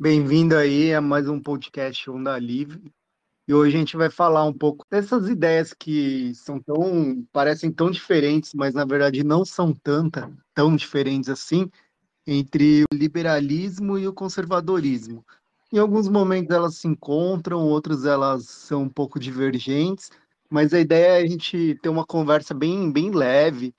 Bem-vindo aí a mais um podcast Onda Livre. E hoje a gente vai falar um pouco dessas ideias que são tão, parecem tão diferentes, mas na verdade não são tanta, tão diferentes assim, entre o liberalismo e o conservadorismo. Em alguns momentos elas se encontram, outros elas são um pouco divergentes, mas a ideia é a gente ter uma conversa bem, bem leve.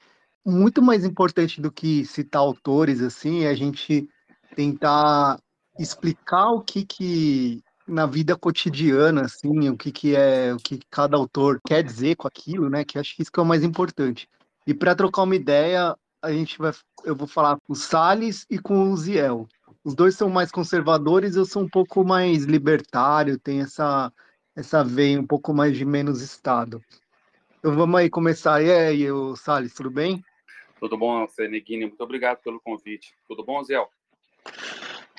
Muito mais importante do que citar autores assim, é a gente tentar explicar o que que na vida cotidiana assim, o que que é, o que cada autor quer dizer com aquilo, né? Que acho que isso que é o mais importante. E para trocar uma ideia, a gente vai eu vou falar com o Salles e com o Ziel. Os dois são mais conservadores, eu sou um pouco mais libertário, tem essa essa veia um pouco mais de menos estado. Então vamos aí começar. E aí, o Salles, tudo bem? Tudo bom, Seneguini? Muito obrigado pelo convite. Tudo bom, Ziel?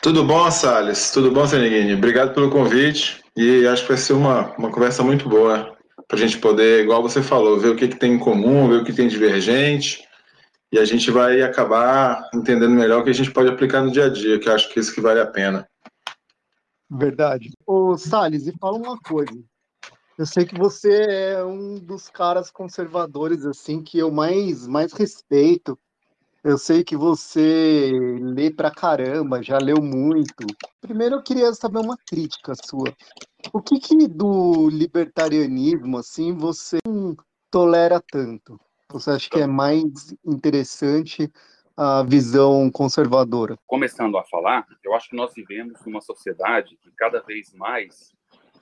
Tudo bom, Salles? Tudo bom, Seneguini? Obrigado pelo convite e acho que vai ser uma, uma conversa muito boa para a gente poder, igual você falou, ver o que, que tem em comum, ver o que tem divergente e a gente vai acabar entendendo melhor o que a gente pode aplicar no dia a dia, que acho que é isso que vale a pena. Verdade. Ô, Salles, e fala uma coisa. Eu sei que você é um dos caras conservadores assim que eu mais, mais respeito eu sei que você lê pra caramba, já leu muito. Primeiro eu queria saber uma crítica sua. O que, que do libertarianismo, assim, você não tolera tanto? Você acha que é mais interessante a visão conservadora? Começando a falar, eu acho que nós vivemos numa sociedade que cada vez mais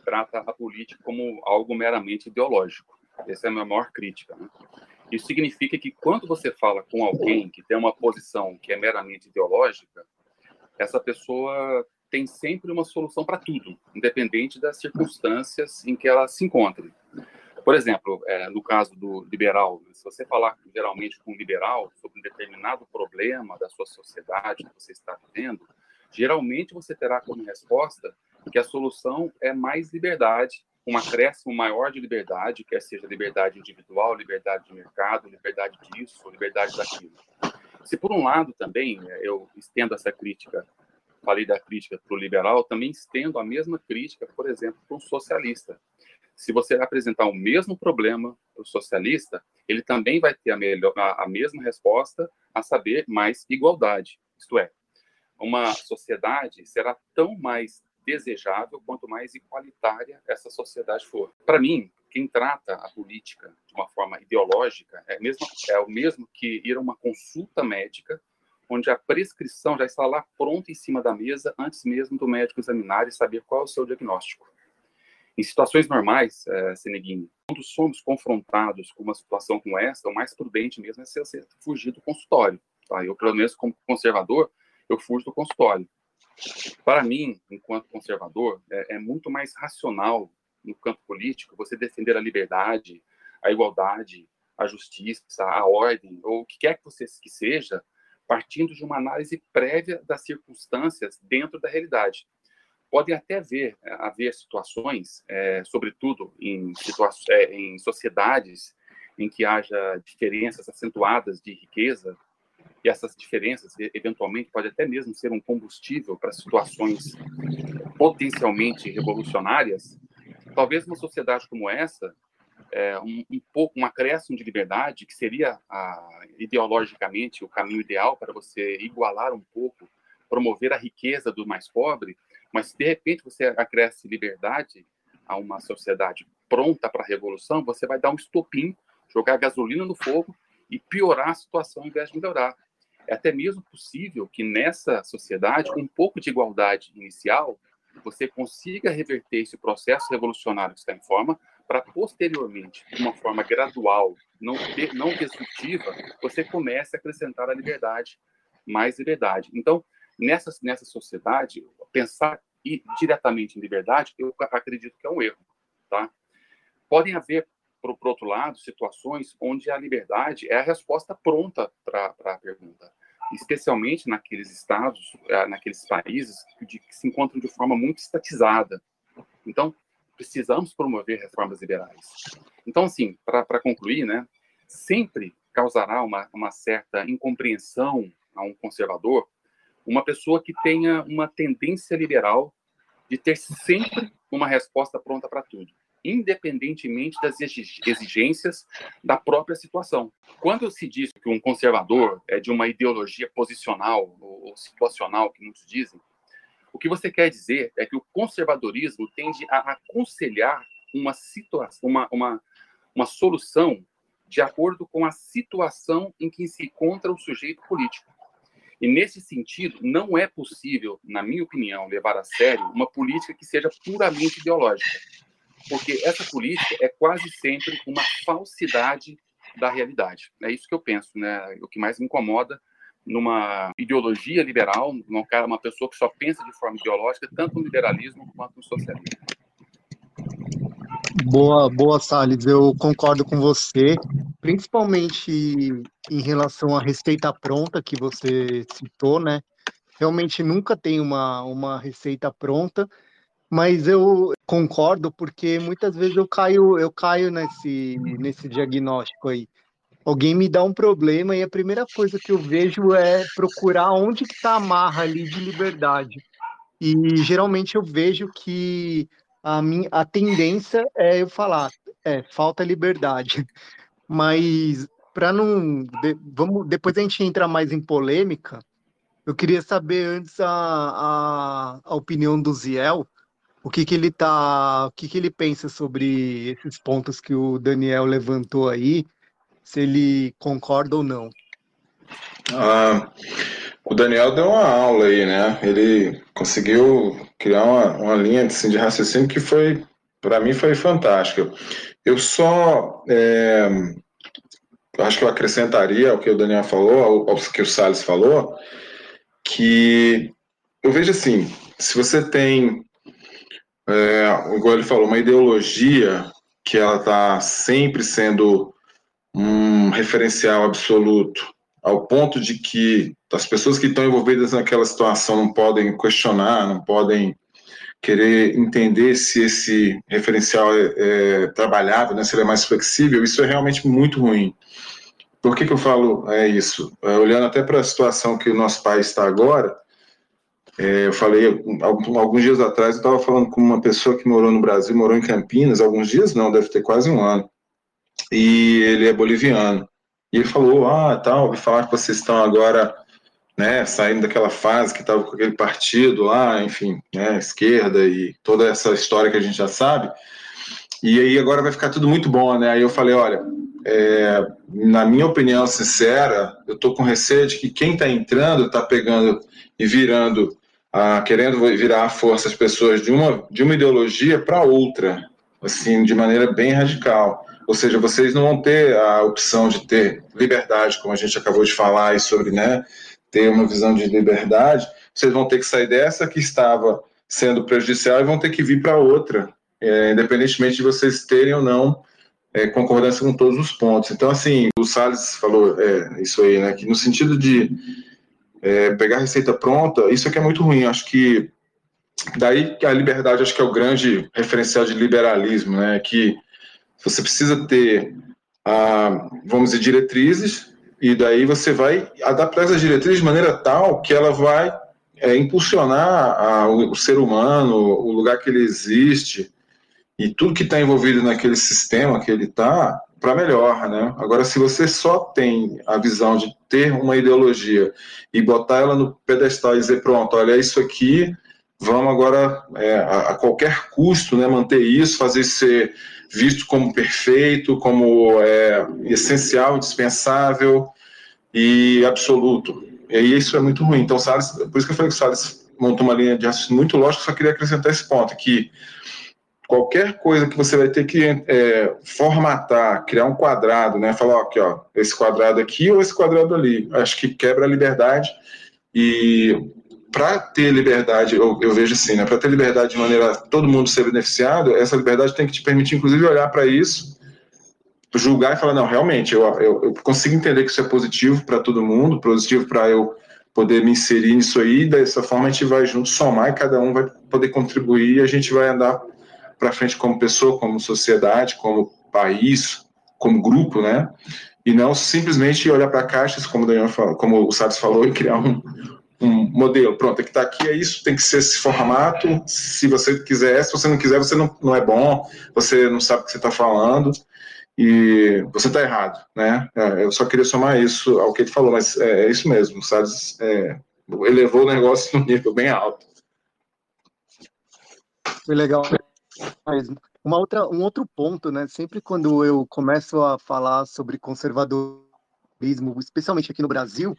trata a política como algo meramente ideológico. Essa é a minha maior crítica. Né? Isso significa que quando você fala com alguém que tem uma posição que é meramente ideológica, essa pessoa tem sempre uma solução para tudo, independente das circunstâncias em que ela se encontre. Por exemplo, é, no caso do liberal, se você falar geralmente com um liberal sobre um determinado problema da sua sociedade que você está vivendo, geralmente você terá como resposta que a solução é mais liberdade um acréscimo maior de liberdade, quer seja liberdade individual, liberdade de mercado, liberdade disso, liberdade daquilo. Se por um lado também né, eu estendo essa crítica, falei da crítica para o liberal, também estendo a mesma crítica, por exemplo, para um socialista. Se você apresentar o mesmo problema para o socialista, ele também vai ter a, melhor, a, a mesma resposta, a saber, mais igualdade. Isto é, uma sociedade será tão mais desejável quanto mais igualitária essa sociedade for. Para mim, quem trata a política de uma forma ideológica é, mesmo, é o mesmo que ir a uma consulta médica onde a prescrição já está lá pronta em cima da mesa antes mesmo do médico examinar e saber qual é o seu diagnóstico. Em situações normais, é, Seneguini, quando somos confrontados com uma situação como essa, o mais prudente mesmo é ser, ser fugir do consultório. Tá? Eu, pelo menos, como conservador, eu fujo do consultório. Para mim, enquanto conservador, é, é, muito mais racional no campo político você defender a liberdade, a igualdade, a justiça, a ordem, ou o que quer que você que seja, partindo de uma análise prévia das circunstâncias dentro da realidade. Podem até haver, é, haver situações, é, sobretudo em, situa é, em sociedades em que haja diferenças acentuadas de riqueza, essas diferenças eventualmente pode até mesmo ser um combustível para situações potencialmente revolucionárias, talvez uma sociedade como essa, é, um, um, pouco um acréscimo de liberdade, que seria a, ideologicamente o caminho ideal para você igualar um pouco, promover a riqueza do mais pobre, mas se de repente você acresce liberdade a uma sociedade pronta para a revolução, você vai dar um estopim, jogar gasolina no fogo e piorar a situação ao invés de melhorar. É até mesmo possível que nessa sociedade, com um pouco de igualdade inicial, você consiga reverter esse processo revolucionário que está em forma, para posteriormente, de uma forma gradual, não, não destrutiva, você comece a acrescentar a liberdade, mais liberdade. Então, nessa, nessa sociedade, pensar diretamente em liberdade, eu acredito que é um erro. Tá? Podem haver por, por outro lado, situações onde a liberdade é a resposta pronta para a pergunta, especialmente naqueles estados, eh, naqueles países que, se encontram de forma muito estatizada. Então, precisamos promover reformas liberais. Então, assim, para concluir, né, sempre causará uma, uma certa incompreensão a um conservador uma pessoa que tenha uma tendência liberal de ter sempre uma resposta pronta para tudo, independentemente das exigências da própria situação. Quando se diz que um conservador é de uma ideologia posicional ou situacional, que muitos dizem, o que você quer dizer é que o conservadorismo tende a aconselhar uma situação, uma, uma, uma solução de acordo com a situação em que se encontra o sujeito político. E nesse sentido, não é possível, na minha opinião, levar a sério uma política que seja puramente ideológica, porque essa política é quase sempre uma falsidade da realidade. É isso que eu penso, né? O que mais me incomoda numa ideologia liberal, num cara, uma pessoa que só pensa de forma ideológica, tanto no liberalismo quanto no socialismo. Boa, boa, Salles. Eu concordo com você, principalmente em relação à receita pronta que você citou, né? Realmente nunca tem uma, uma receita pronta, mas eu concordo porque muitas vezes eu caio, eu caio nesse, nesse diagnóstico aí. Alguém me dá um problema e a primeira coisa que eu vejo é procurar onde que está a marra ali de liberdade. E geralmente eu vejo que a minha a tendência é eu falar, é, falta liberdade. Mas para não, de, vamos, depois a gente entra mais em polêmica. Eu queria saber antes a, a, a opinião do Ziel, o que, que ele tá, o que, que ele pensa sobre esses pontos que o Daniel levantou aí, se ele concorda ou não. Ah, o Daniel deu uma aula aí, né? Ele conseguiu criar uma, uma linha assim, de raciocínio que foi, para mim, foi fantástica. Eu só é, acho que eu acrescentaria ao que o Daniel falou, ao, ao que o Salles falou, que eu vejo assim, se você tem, é, igual ele falou, uma ideologia que ela está sempre sendo um referencial absoluto ao ponto de que as pessoas que estão envolvidas naquela situação não podem questionar, não podem querer entender se esse referencial é, é trabalhável, né, se ele é mais flexível, isso é realmente muito ruim. Por que, que eu falo é isso? É, olhando até para a situação que o nosso país está agora, é, eu falei, alguns dias atrás, eu estava falando com uma pessoa que morou no Brasil, morou em Campinas, alguns dias não, deve ter quase um ano, e ele é boliviano. E ele falou, ah, tal, ouvi falar que vocês estão agora, né, saindo daquela fase que estava com aquele partido lá, enfim, né, esquerda e toda essa história que a gente já sabe. E aí agora vai ficar tudo muito bom, né? Aí eu falei, olha, é, na minha opinião sincera, eu estou com receio de que quem está entrando está pegando e virando, ah, querendo virar a força as pessoas de uma, de uma ideologia para outra, assim, de maneira bem radical. Ou seja, vocês não vão ter a opção de ter liberdade, como a gente acabou de falar sobre, né, ter uma visão de liberdade. Vocês vão ter que sair dessa que estava sendo prejudicial e vão ter que vir para outra, é, independentemente de vocês terem ou não é, concordância com todos os pontos. Então, assim, o Salles falou é, isso aí, né, que no sentido de é, pegar receita pronta, isso aqui é muito ruim. Acho que daí que a liberdade acho que é o grande referencial de liberalismo, né, que você precisa ter, ah, vamos dizer, diretrizes, e daí você vai adaptar essas diretrizes de maneira tal que ela vai é, impulsionar a, o, o, ser humano, o lugar que ele existe, e tudo que está envolvido naquele sistema que ele está, para melhor, né? Agora, se você só tem a visão de ter uma ideologia e botar ela no pedestal e dizer, pronto, olha isso aqui, vamos agora, é, a, a, qualquer custo, né, manter isso, fazer ser visto como perfeito, como é, essencial, indispensável e absoluto. E isso é muito ruim. Então, Salles, por isso que eu falei que o Salles montou uma linha de raciocínio muito lógica, só queria acrescentar esse ponto, que qualquer coisa que você vai ter que é, formatar, criar um quadrado, né, falar, ó, aqui, ó, esse quadrado aqui ou esse quadrado ali, acho que quebra a liberdade. E para ter liberdade, eu, eu, vejo assim, né, para ter liberdade de maneira todo mundo ser beneficiado, essa liberdade tem que te permitir, inclusive, olhar para isso, julgar e falar, não, realmente, eu, eu, eu consigo entender que isso é positivo para todo mundo, positivo para eu poder me inserir nisso aí, dessa forma a gente vai junto somar e cada um vai poder contribuir e a gente vai andar para frente como pessoa, como sociedade, como país, como grupo, né? E não simplesmente olhar para caixas, como o Daniel falou, como o Salles falou, e criar um, um modelo, pronto, é que está aqui, é isso, tem que ser esse formato, se você quiser, se você não quiser, você não, não é bom, você não sabe o que você está falando, e você está errado, né? É, eu só queria somar isso ao que ele falou, mas é, é isso mesmo, sabe? É, elevou o negócio num nível bem alto. Foi legal mesmo. Uma outra, um outro ponto, né? Sempre quando eu começo a falar sobre conservadorismo, especialmente aqui no Brasil,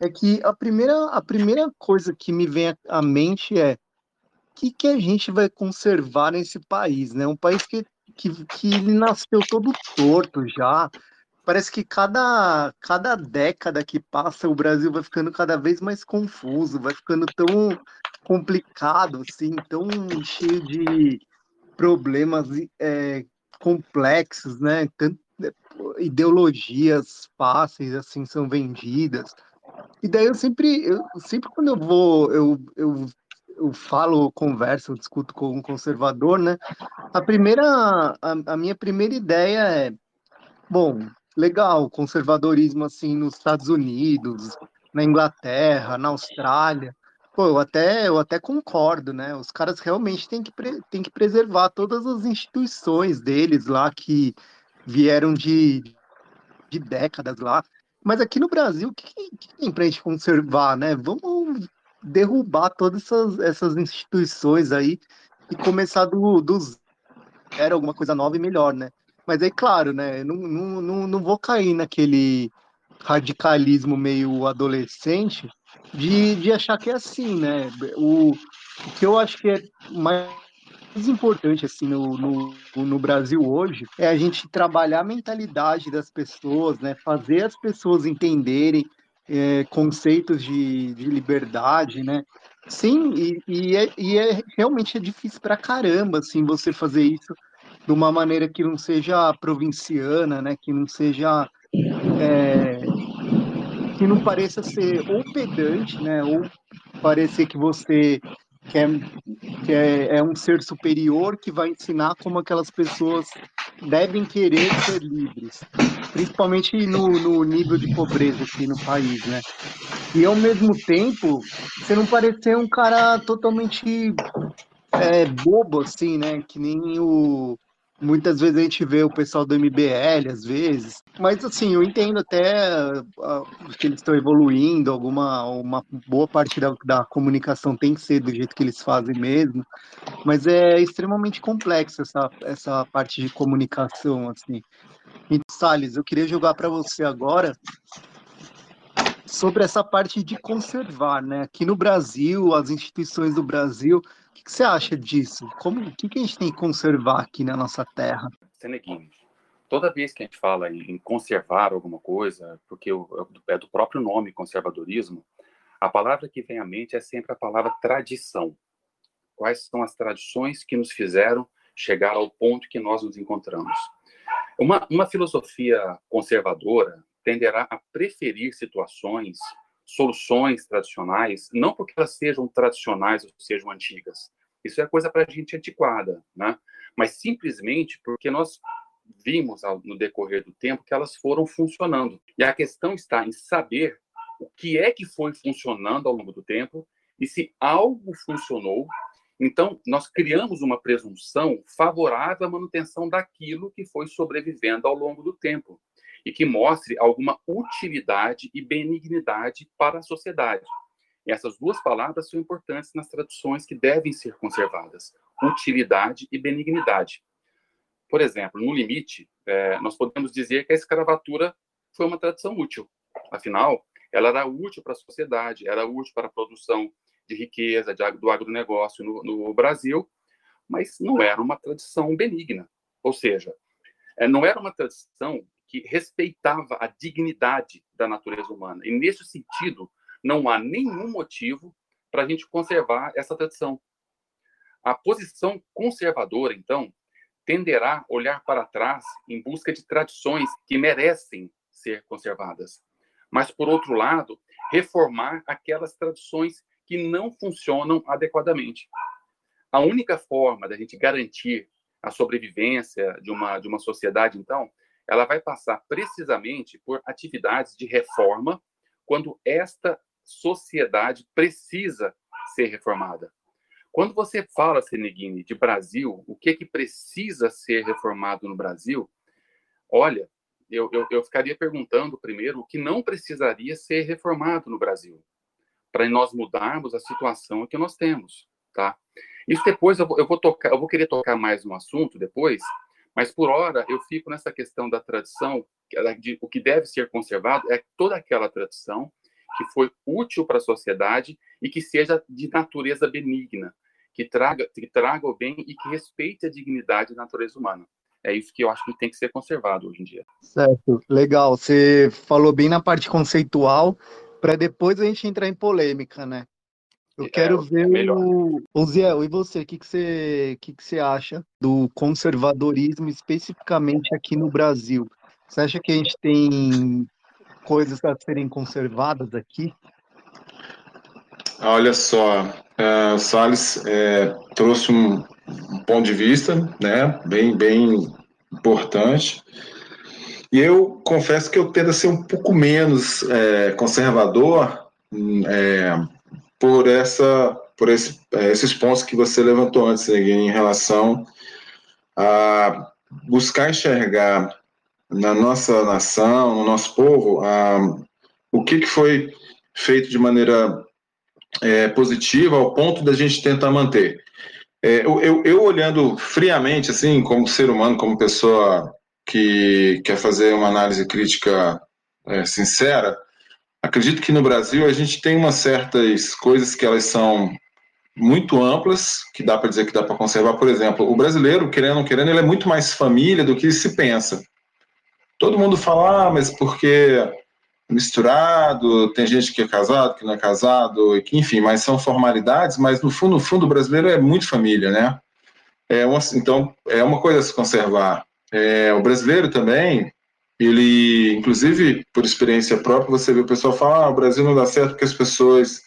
é que a primeira, a primeira coisa que me vem à mente é o que, que a gente vai conservar nesse país, né? Um país que, que, que ele nasceu todo torto já. Parece que cada, cada década que passa o Brasil vai ficando cada vez mais confuso, vai ficando tão complicado, assim, tão cheio de problemas é, complexos, né? Tanto, ideologias fáceis assim são vendidas. E daí eu sempre, eu, sempre quando eu vou, eu, eu, eu falo, converso, eu discuto com um conservador, né? A primeira, a, a minha primeira ideia é, bom, legal, conservadorismo assim nos Estados Unidos, na Inglaterra, na Austrália. Pô, eu até, eu até concordo, né? Os caras realmente têm que, têm que preservar todas as instituições deles lá que vieram de, de décadas lá. Mas aqui no Brasil, o que, que tem para a gente conservar, né? Vamos derrubar todas essas, essas instituições aí e começar do, do zero, alguma coisa nova e melhor, né? Mas aí, claro, né? Não, não, não, não vou cair naquele radicalismo meio adolescente de, de achar que é assim, né? O, o que eu acho que é mais importante assim no, no, no, Brasil hoje é a gente trabalhar a mentalidade das pessoas, né? Fazer as pessoas entenderem é, conceitos de, de liberdade, né? Sim, e, e, é, e é realmente é difícil para caramba assim você fazer isso de uma maneira que não seja provinciana, né? Que não seja é, que não pareça ser ou pedante, né? Ou parecer que você que, é, que é, é, um ser superior que vai ensinar como aquelas pessoas devem querer ser livres, principalmente no, no nível de pobreza aqui no país, né? E ao mesmo tempo, você não parecer um cara totalmente é, bobo, assim, né? Que nem o, Muitas vezes a gente vê o pessoal do MBL, às vezes, mas assim, eu entendo até uh, que eles estão evoluindo, alguma uma boa parte da, da comunicação tem que ser do jeito que eles fazem mesmo, mas é extremamente complexo essa, essa parte de comunicação, assim. E, Salles, eu queria jogar para você agora sobre essa parte de conservar, né? Aqui no Brasil, as instituições do Brasil, que, que você acha disso? Como, o que, que a gente tem que conservar aqui na nossa terra? Seneguinho, toda vez que a gente fala em conservar alguma coisa, porque é do próprio nome conservadorismo, a palavra que vem à mente é sempre a palavra tradição. Quais são as tradições que nos fizeram chegar ao ponto que nós nos encontramos? Uma, uma filosofia conservadora tenderá a preferir situações soluções tradicionais, não porque elas sejam tradicionais ou sejam antigas. Isso é coisa para a gente antiquada, né? Mas simplesmente porque nós vimos no decorrer do tempo que elas foram funcionando. E a questão está em saber o que é que foi funcionando ao longo do tempo e se algo funcionou, então nós criamos uma presunção favorável à manutenção daquilo que foi sobrevivendo ao longo do tempo e que mostre alguma utilidade e benignidade para a sociedade. Essas duas palavras são importantes nas traduções que devem ser conservadas: utilidade e benignidade. Por exemplo, no limite, é, nós podemos dizer que a escravatura foi uma tradição útil. Afinal, ela era útil para a sociedade, era útil para a produção de riqueza, de, do agronegócio no, no Brasil, mas não era uma tradição benigna. Ou seja, é, não era uma tradição que respeitava a dignidade da natureza humana. E, nesse sentido, não há nenhum motivo para a gente conservar essa tradição. A posição conservadora, então, tenderá a olhar para trás em busca de tradições que merecem ser conservadas. Mas, por outro lado, reformar aquelas tradições que não funcionam adequadamente. A única forma da gente garantir a sobrevivência de uma, de uma sociedade, então, ela vai passar precisamente por atividades de reforma quando esta sociedade precisa ser reformada. Quando você fala, Seneguini, de Brasil, o que, que precisa ser reformado no Brasil, olha, eu, eu, eu ficaria perguntando primeiro o que não precisaria ser reformado no Brasil, para nós mudarmos a situação que nós temos, tá? Isso depois eu vou, eu vou tocar, eu vou querer tocar mais no assunto depois, mas por hora eu fico nessa questão da tradição, de, o que deve ser conservado é toda aquela tradição que foi útil para a sociedade e que seja de natureza benigna, que traga, que traga o bem e que respeite a dignidade da natureza humana. É isso que eu acho que tem que ser conservado hoje em dia. Certo, legal. Você falou bem na parte conceitual, para depois a gente entrar em polêmica, né? Eu é, quero ver é o... o Ziel, e você, o que, que, você, que, que você acha do conservadorismo especificamente aqui no Brasil? Você acha que a gente tem coisas a serem conservadas aqui? Olha só, uh, o Salles é, trouxe um, um, ponto de vista, né, bem, bem importante. E eu confesso que eu tendo a ser um pouco menos é, conservador é, por essa, por esse, é, esses pontos que você levantou antes, né, em relação a buscar enxergar na nossa nação, no nosso povo, a, o que, que foi feito de maneira é, positiva ao ponto da gente tentar manter. É, eu, eu, eu, olhando friamente, assim, como ser humano, como pessoa que quer fazer uma análise crítica é, sincera, acredito que no Brasil a gente tem umas certas coisas que elas são muito amplas, que dá para dizer que dá para conservar. Por exemplo, o brasileiro, querendo ou não querendo, ele é muito mais família do que se pensa. Todo mundo fala, ah, mas porque misturado, tem gente que é casado, que não é casado, que, enfim, mas são formalidades, mas no fundo, no fundo, o brasileiro é muito família, né? É uma, então, é uma coisa a se conservar. É, o brasileiro também, ele, inclusive, por experiência própria, você vê o pessoal falar, ah, o Brasil não dá certo porque as pessoas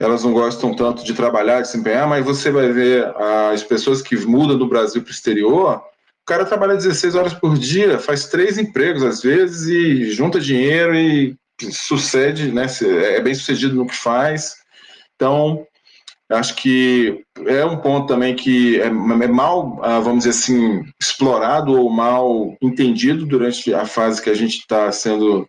elas não gostam tanto de trabalhar, de se empenhar, mas você vai ver as pessoas que mudam do Brasil para o exterior, o cara trabalha 16 horas por dia, faz três empregos às vezes e junta dinheiro e sucede, né? É bem sucedido no que faz. Então, acho que é um ponto também que é, é mal, ah, vamos dizer assim, explorado ou mal entendido durante a fase que a gente está sendo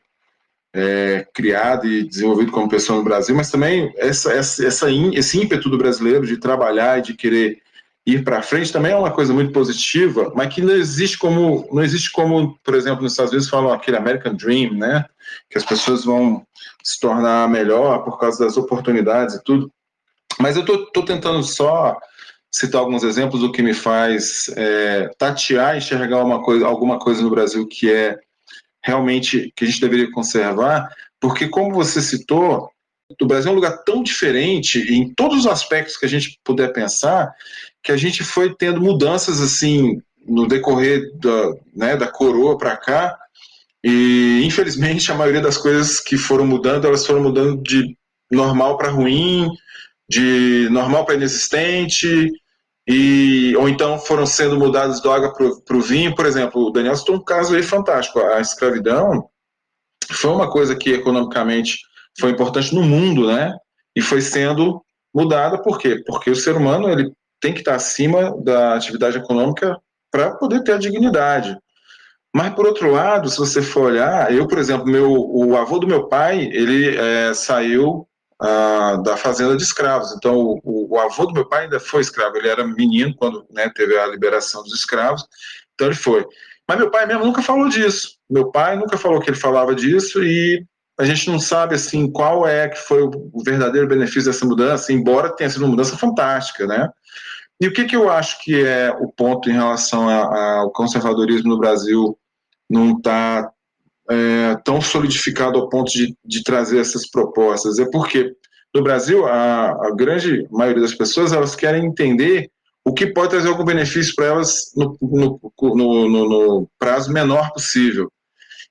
é, criado e desenvolvido como pessoa no Brasil, mas também essa, essa, essa, esse ímpeto do brasileiro de trabalhar e de querer ir para frente também é uma coisa muito positiva, mas que não existe como, não existe como, por exemplo, nos Estados Unidos falam aquele American Dream, né? Que as pessoas vão se tornar melhor por causa das oportunidades e tudo. Mas eu tô, tentando só citar alguns exemplos do que me faz é, tatear, enxergar uma coisa, alguma coisa no Brasil que é realmente que a gente deveria conservar, porque como você citou, o Brasil é um lugar tão diferente em todos os aspectos que a gente puder pensar, que a gente foi tendo mudanças assim no decorrer da, né, da coroa para cá, e infelizmente a maioria das coisas que foram mudando, elas foram mudando de normal para ruim, de normal para inexistente, e, ou então foram sendo mudadas do água para o vinho. Por exemplo, o Daniel citou um caso aí fantástico. A escravidão foi uma coisa que economicamente foi importante no mundo, né? E foi sendo mudada, por quê? Porque o ser humano ele tem que estar acima da atividade econômica para poder ter a dignidade. Mas, por outro lado, se você for olhar, eu, por exemplo, meu, o avô do meu pai, ele é, saiu da fazenda de escravos. Então, o, o, avô do meu pai ainda foi escravo. Ele era menino quando né, teve a liberação dos escravos. Então, ele foi. Mas meu pai mesmo nunca falou disso. Meu pai nunca falou que ele falava disso e a gente não sabe assim qual é que foi o verdadeiro benefício dessa mudança, embora tenha sido uma mudança fantástica, né? E o que, que eu acho que é o ponto em relação ao conservadorismo no Brasil não está é, tão solidificado ao ponto de, de, trazer essas propostas? É porque no Brasil a, a, grande maioria das pessoas elas querem entender o que pode trazer algum benefício para elas no, no, no, no, prazo menor possível.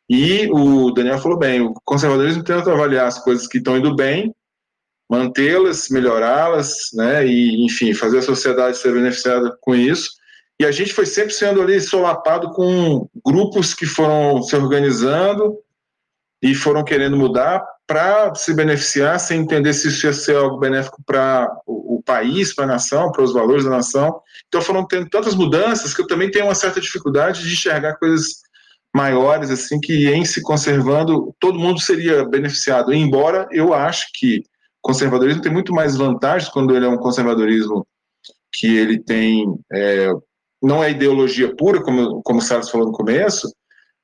E o Daniel falou bem, o conservadorismo tenta avaliar as coisas que estão indo bem mantê-las, melhorá-las, né, e enfim, fazer a sociedade ser beneficiada com isso. E a gente foi sempre sendo ali solapado com grupos que foram se organizando e foram querendo mudar para se beneficiar, sem entender se isso ia ser algo benéfico para o, o, país, para a nação, para os valores da nação. Então foram tendo tantas mudanças que eu também tenho uma certa dificuldade de enxergar coisas maiores, assim, que em se conservando, todo mundo seria beneficiado. Embora eu acho que conservadorismo tem muito mais vantagens quando ele é um conservadorismo que ele tem, é, não é ideologia pura, como, como o Salles falou no começo,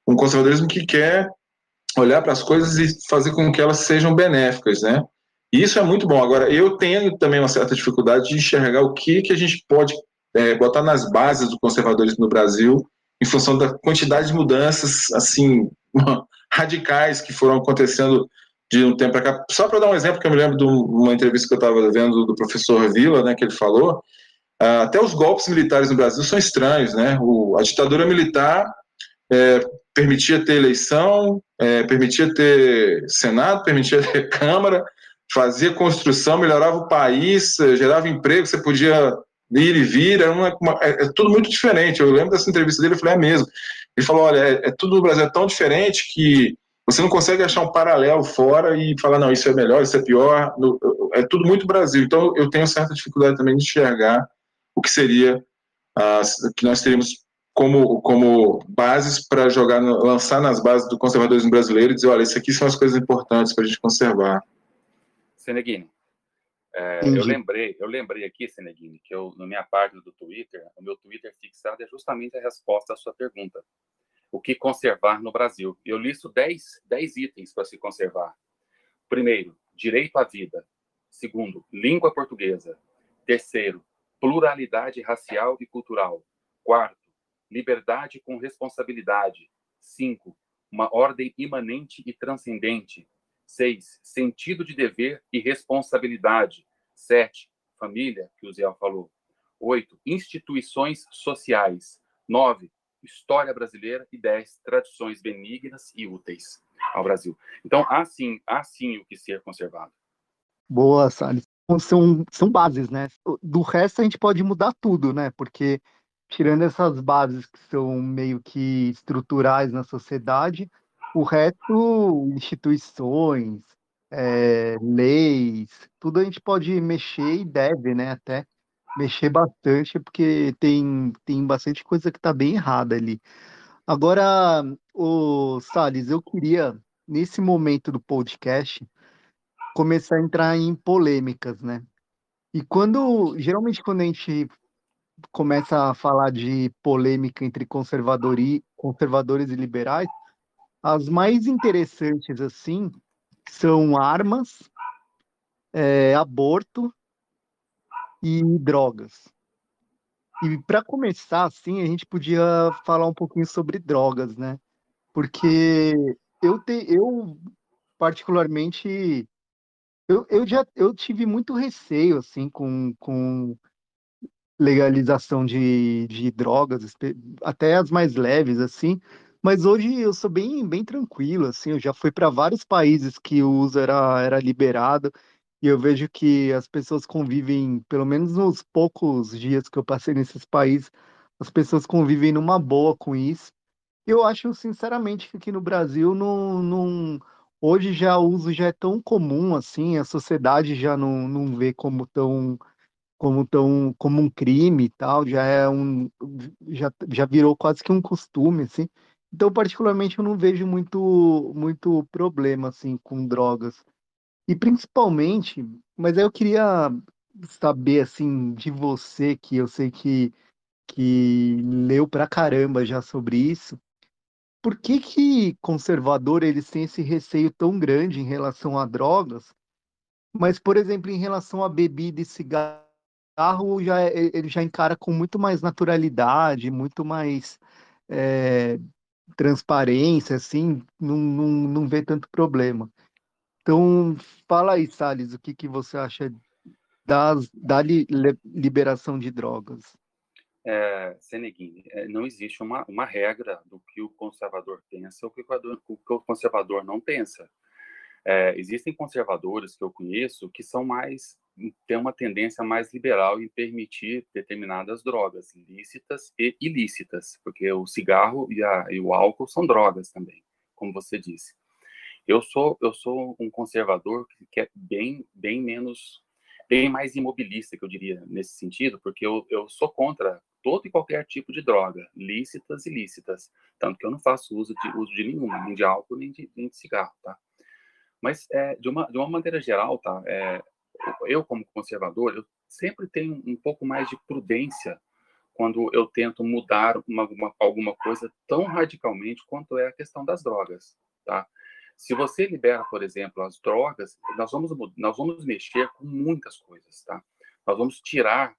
um conservadorismo que quer olhar para as coisas e fazer com que elas sejam benéficas, né? E isso é muito bom. Agora, eu tenho também uma certa dificuldade de enxergar o que, que a gente pode é, botar nas bases do conservadorismo no Brasil, em função da quantidade de mudanças, assim, radicais que foram acontecendo de um tempo para cá. Só para dar um exemplo, que eu me lembro de uma entrevista que eu estava vendo do professor Vila, né, que ele falou, até os golpes militares no Brasil são estranhos, né? O, a ditadura militar é, permitia ter eleição, é, permitia ter Senado, permitia ter Câmara, fazia construção, melhorava o país, gerava emprego, você podia ir e vir, era uma, uma é, é, tudo muito diferente. Eu lembro dessa entrevista dele, eu falei, é mesmo. Ele falou, olha, é, é, tudo no Brasil é tão diferente que você não consegue achar um paralelo fora e falar, não, isso é melhor, isso é pior. No, é tudo muito Brasil. Então, eu tenho certa dificuldade também de enxergar o que seria, uh, que nós teríamos como, como bases para jogar, lançar nas bases do conservadorismo brasileiro e dizer, olha, isso aqui são as coisas importantes para a gente conservar. Seneguini, é, eu lembrei, eu lembrei aqui, Seneguini, que eu, na minha página do Twitter, o meu Twitter fixado é justamente a resposta à sua pergunta. O que conservar no Brasil? Eu listo 10, 10 itens para se conservar. Primeiro, direito à vida. Segundo, língua portuguesa. Terceiro, pluralidade racial e cultural. Quarto, liberdade com responsabilidade. 5. Uma ordem imanente e transcendente. 6. Sentido de dever e responsabilidade. 7. Família, que o Zé falou. 8. Instituições sociais. 9. História brasileira. E 10. Tradições benignas e úteis ao Brasil. Então, há sim, há sim o que ser conservado. Boa, Salles. São, são bases, né? Do resto a gente pode mudar tudo, né? Porque tirando essas bases que são meio que estruturais na sociedade, o resto, instituições, é, leis, tudo a gente pode mexer e deve, né? Até mexer bastante, porque tem, tem bastante coisa que está bem errada ali. Agora, o Salles, eu queria, nesse momento do podcast, começar a entrar em polêmicas, né? E quando, geralmente, quando a gente começa a falar de polêmica entre conservadores e liberais, as mais interessantes, assim, são armas, é, aborto e drogas. E para começar, assim, a gente podia falar um pouquinho sobre drogas, né? Porque eu, te, eu particularmente, eu, eu já eu tive muito receio, assim, com, com legalização de, de drogas, até as mais leves, assim. Mas hoje eu sou bem, bem tranquilo, assim. Eu já fui para vários países que o uso era, era liberado e eu vejo que as pessoas convivem, pelo menos nos poucos dias que eu passei nesses países, as pessoas convivem numa boa com isso. Eu acho, sinceramente, que aqui no Brasil não, não, hoje já o uso já é tão comum assim, a sociedade já não, não vê como tão como tão como um crime e tal, já é um já, já virou quase que um costume assim. Então, particularmente eu não vejo muito muito problema assim com drogas. E principalmente, mas aí eu queria saber assim de você que eu sei que que leu pra caramba já sobre isso. Por que que conservador eles têm esse receio tão grande em relação a drogas? Mas, por exemplo, em relação a bebida e cigarro já é, ele já encara com muito mais naturalidade, muito mais é, transparência, assim, não, não, não vê tanto problema. Então, fala aí, Salles, o que, que você acha das, da li, liberação de drogas? É, Seneguini, é, não existe uma, uma regra do que o conservador pensa ou o que o conservador não pensa. É, existem conservadores que eu conheço que são mais têm uma tendência mais liberal em permitir determinadas drogas ilícitas e ilícitas, porque o cigarro e, a, e o álcool são drogas também, como você disse. Eu sou eu sou um conservador que é bem bem menos bem mais imobilista, que eu diria nesse sentido, porque eu, eu sou contra todo e qualquer tipo de droga, lícitas e ilícitas, tanto que eu não faço uso de uso de nenhuma, nem de álcool nem de, nem de cigarro, tá? Mas é, de uma de uma maneira geral, tá? É, eu como conservador, eu sempre tenho um pouco mais de prudência quando eu tento mudar uma, uma, alguma coisa tão radicalmente quanto é a questão das drogas, tá? Se você libera, por exemplo, as drogas, nós vamos, nós vamos mexer com muitas coisas, tá? Nós vamos tirar,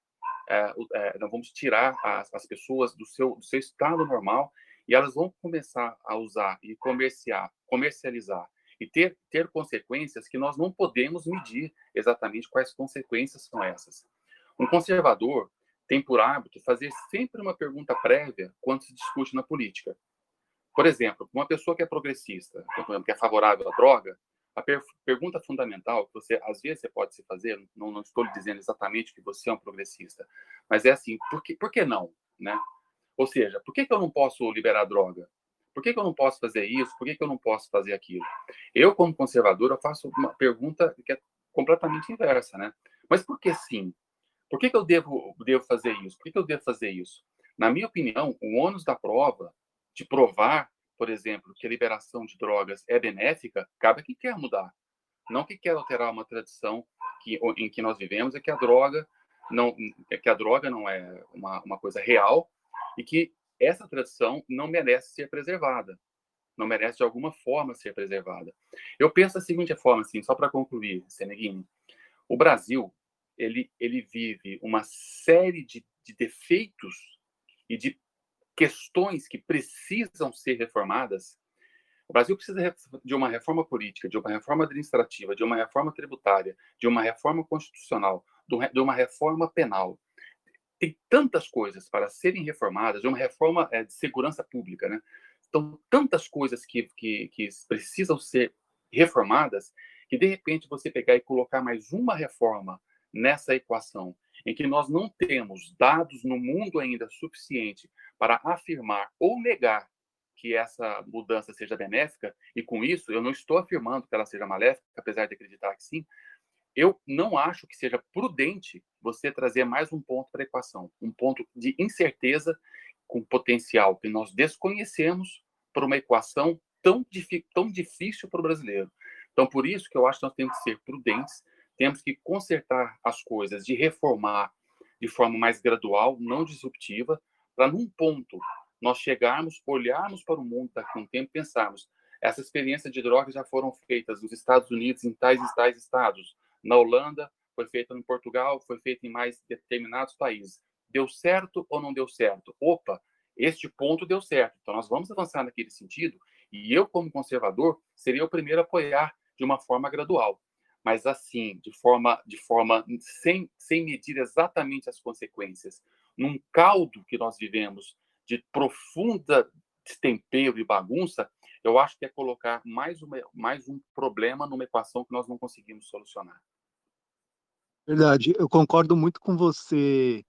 é, é, nós vamos tirar as, as pessoas do seu, do seu estado normal e elas vão começar a usar e comerciar, comercializar e ter, ter consequências que nós não podemos medir exatamente quais consequências são essas. Um conservador tem por hábito fazer sempre uma pergunta prévia quando se discute na política. Por exemplo, uma pessoa que é progressista, que é favorável à droga, a per pergunta fundamental que você às vezes você pode se fazer, não, não, estou dizendo exatamente que você é um progressista, mas é assim, por que, por que não, né? Ou seja, por que, que eu não posso liberar droga? Por que, que eu não posso fazer isso? Por que, que eu não posso fazer aquilo? Eu, como conservador, eu faço uma pergunta que é completamente inversa, né? Mas por que sim? Por que, que eu devo, devo fazer isso? Por que, que eu devo fazer isso? Na minha opinião, o ônus da prova, de provar, por exemplo, que a liberação de drogas é benéfica, cabe a quem quer mudar. Não que quer alterar uma tradição que, em que nós vivemos, é que a droga não, é que a droga não é uma, uma coisa real e que essa tradição não merece ser preservada, não merece de alguma forma ser preservada. Eu penso da seguinte forma, assim, só para concluir, Seneguini, o Brasil ele, ele vive uma série de, de defeitos e de questões que precisam ser reformadas. O Brasil precisa de uma reforma política, de uma reforma administrativa, de uma reforma tributária, de uma reforma constitucional, de uma reforma penal tem tantas coisas para serem reformadas, de uma reforma é, de segurança pública, né? Então, tantas coisas que, que, que precisam ser reformadas, que de repente você pegar e colocar mais uma reforma nessa equação, em que nós não temos dados no mundo ainda suficiente para afirmar ou negar que essa mudança seja benéfica, e com isso eu não estou afirmando que ela seja maléfica, apesar de acreditar que sim, eu não acho que seja prudente você trazer mais um ponto para a equação, um ponto de incerteza com potencial que nós desconhecemos para uma equação tão, tão difícil para o brasileiro. Então, por isso que eu acho que nós temos que ser prudentes, temos que consertar as coisas, de reformar de forma mais gradual, não disruptiva, para num ponto nós chegarmos, olharmos para o mundo daqui a um tempo e pensarmos, essa experiência de drogas já foram feitas nos Estados Unidos, em tais e tais estados, na Holanda, foi feita em Portugal, foi feita em mais determinados países. Deu certo ou não deu certo? Opa, este ponto deu certo. Então nós vamos avançar naquele sentido. E eu, como conservador, seria o primeiro a apoiar de uma forma gradual, mas assim, de forma, de forma sem, sem medir exatamente as consequências. Num caldo que nós vivemos de profunda destempero e bagunça, eu acho que é colocar mais, uma, mais um problema numa equação que nós não conseguimos solucionar. Verdade, eu concordo muito com você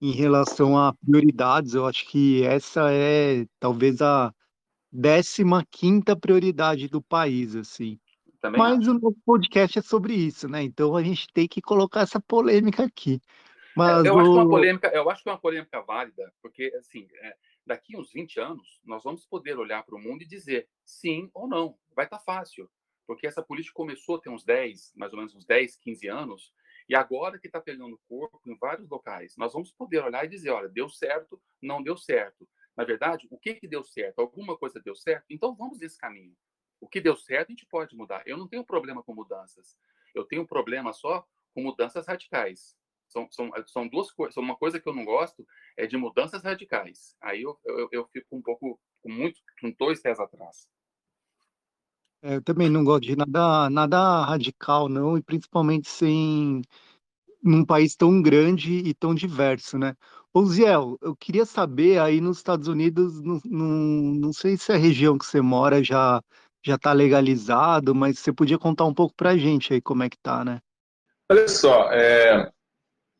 em relação a prioridades. Eu acho que essa é talvez a 15 quinta prioridade do país, assim. Também Mas acho. o nosso podcast é sobre isso, né? Então a gente tem que colocar essa polêmica aqui. Mas eu, o... acho uma polêmica, eu acho que é uma polêmica válida, porque assim, é, daqui uns 20 anos, nós vamos poder olhar para o mundo e dizer sim ou não. Vai estar tá fácil, porque essa política começou a ter uns 10, mais ou menos uns 10, 15 anos, e agora que está pegando corpo em vários locais, nós vamos poder olhar e dizer, olha, deu certo, não deu certo. Na verdade, o que, que deu certo? Alguma coisa deu certo? Então vamos nesse caminho. O que deu certo, a gente pode mudar. Eu não tenho problema com mudanças. Eu tenho problema só com mudanças radicais. São, são, são duas coisas. Uma coisa que eu não gosto é de mudanças radicais. Aí eu, eu, eu fico um pouco, com muito, com dois pés atrás. É, eu também não gosto de nada, nada radical, não, e principalmente sem num país tão grande e tão diverso, né? Ô, Ziel, eu queria saber aí nos Estados Unidos, não, não, não sei se a região que você mora já já está legalizado, mas você podia contar um pouco para a gente aí como é que tá, né? Olha só, é,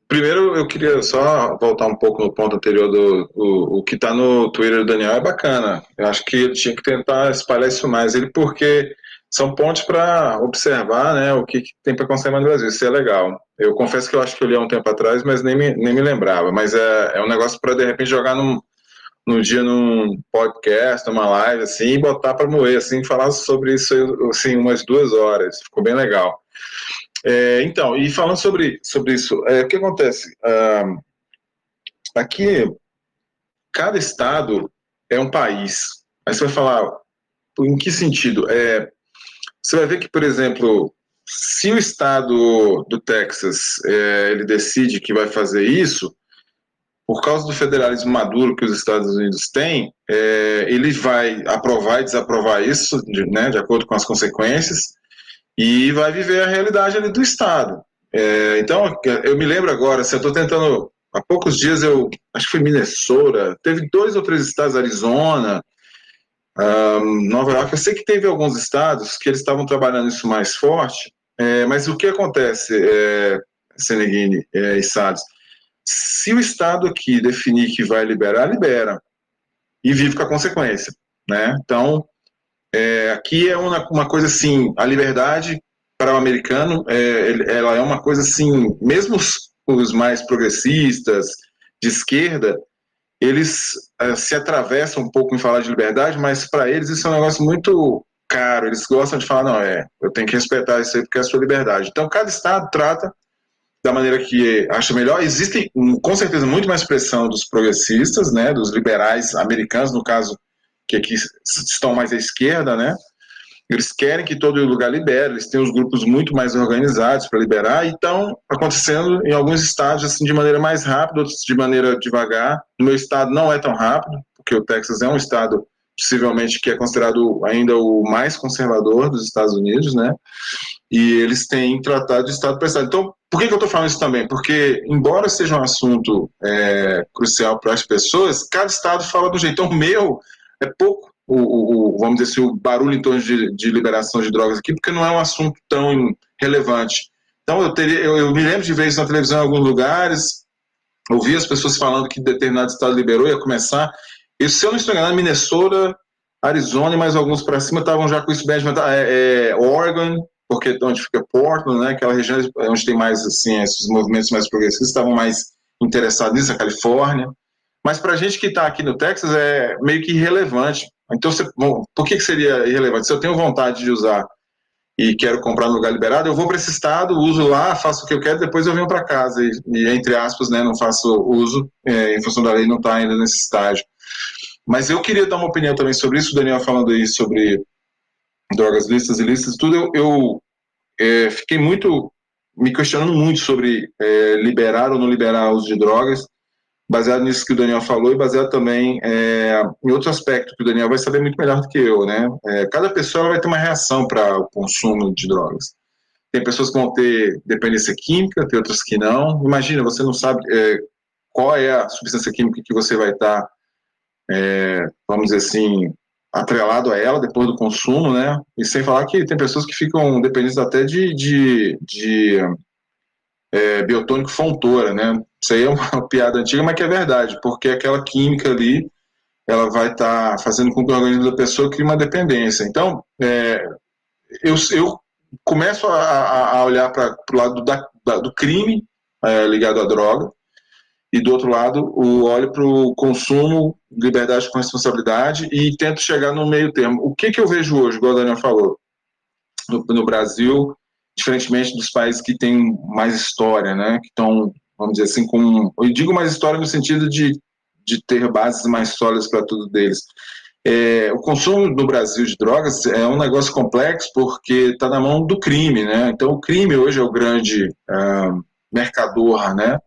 Primeiro, eu queria só voltar um pouco no ponto anterior do o, o que está no Twitter do Daniel é bacana. Eu acho que ele tinha que tentar espalhar isso mais. Ele porque são pontos para observar né, o que, que tem para acontecer no Brasil. Isso é legal. Eu confesso que eu acho que eu li há um tempo atrás, mas nem me, nem me lembrava. Mas é, é um negócio para, de repente, jogar num, num dia num podcast, numa live, assim, e botar para moer, assim, falar sobre isso, assim, umas duas horas. Ficou bem legal. É, então, e falando sobre, sobre isso, é, o que acontece? Ah, aqui, cada estado é um país. Aí você vai falar, em que sentido? É, você vai ver que, por exemplo, se o estado do Texas é, ele decide que vai fazer isso, por causa do federalismo maduro que os Estados Unidos têm, é, ele vai aprovar e desaprovar isso, de, né, de acordo com as consequências, e vai viver a realidade ali do Estado. É, então, eu me lembro agora, se eu estou tentando, há poucos dias eu, acho que foi Minnesota, teve dois ou três estados, Arizona, um, Nova York, eu sei que teve alguns estados que eles estavam trabalhando isso mais forte, é, mas o que acontece, é, é, e Salles? Se o Estado aqui definir que vai liberar, libera. E vive com a consequência. Né? Então, é, aqui é uma, uma coisa assim, a liberdade para o americano, é, ela é uma coisa assim, mesmo os, os mais progressistas, de esquerda, eles é, se atravessam um pouco em falar de liberdade, mas para eles isso é um negócio muito caro. Eles gostam de falar, não, é, eu tenho que respeitar isso aí porque é a sua liberdade. Então, cada estado trata da maneira que acha melhor. Existe, com certeza, muito mais pressão dos progressistas, né, dos liberais americanos, no caso, que aqui estão mais à esquerda, né, eles querem que todo lugar libere, eles têm os grupos muito mais organizados para liberar, e estão acontecendo em alguns estados assim, de maneira mais rápida, outros de maneira devagar. No meu estado não é tão rápido, porque o Texas é um estado possivelmente que é considerado ainda o mais conservador dos Estados Unidos, né? E eles têm tratado de Estado para Estado. Então, por que, que eu estou falando isso também? Porque, embora seja um assunto é, crucial para as pessoas, cada Estado fala do jeito. Então, o meu é pouco, o, o, vamos dizer assim, o barulho em torno de, de, liberação de drogas aqui, porque não é um assunto tão relevante. Então, eu, teria, eu, eu me lembro de isso na televisão em alguns lugares, ouvi as pessoas falando que determinado Estado liberou, ia começar. E se eu não estou enganado, Minnesota, Arizona e mais alguns para cima estavam já com isso bem é, é, Oregon, porque onde fica Portland, né, aquela região onde tem mais assim esses movimentos mais progressistas estavam mais interessados nisso, a Califórnia. Mas para a gente que está aqui no Texas é meio que irrelevante. Então, você, bom, por que, que seria irrelevante? Se eu tenho vontade de usar e quero comprar no lugar liberado, eu vou para esse estado, uso lá, faço o que eu quero, depois eu venho para casa e, e, entre aspas, né, não faço uso é, em função da lei, não está ainda nesse estágio. Mas eu queria dar uma opinião também sobre isso, o Daniel falando aí sobre drogas listas e listas, tudo, eu, eu é, fiquei muito, me questionando muito sobre é, liberar ou não liberar o uso de drogas, baseado nisso que o Daniel falou e baseado também é, em outro aspecto que o Daniel vai saber muito melhor do que eu, né? É, cada pessoa vai ter uma reação para o consumo de drogas. Tem pessoas que vão ter dependência química, tem outras que não. Imagina, você não sabe é, qual é a substância química que você vai estar, tá, é, vamos dizer assim, atrelado a ela depois do consumo, né? E sem falar que tem pessoas que ficam dependentes até de, de, de é, biotônico fontora, né? Isso aí é uma piada antiga, mas que é verdade, porque aquela química ali, ela vai estar tá fazendo com que o organismo da pessoa crie uma dependência. Então, é, eu, eu começo a, a olhar para o lado da, da, do crime é, ligado à droga, e do outro lado, o olho para o consumo, liberdade com responsabilidade e tento chegar no meio termo. O que, que eu vejo hoje, igual a Daniel falou, no, no Brasil, diferentemente dos países que têm mais história, né, que estão, vamos dizer assim, com. Eu digo mais história no sentido de, de ter bases mais sólidas para tudo deles. É, o consumo no Brasil de drogas é um negócio complexo porque está na mão do crime, né? Então o crime hoje é o grande uh, mercador, né?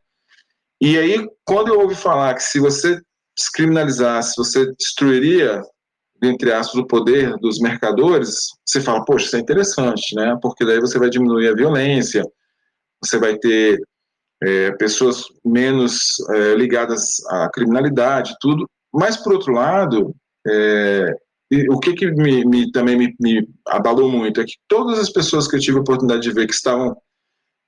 E aí, quando eu ouvi falar que se você descriminalizasse, você destruiria, entre aspas, o poder dos mercadores, você fala, poxa, isso é interessante, né? Porque daí você vai diminuir a violência, você vai ter é, pessoas menos é, ligadas à criminalidade, tudo. Mas, por outro lado, é, o que, que me, me, também me, me abalou muito é que todas as pessoas que eu tive a oportunidade de ver que estavam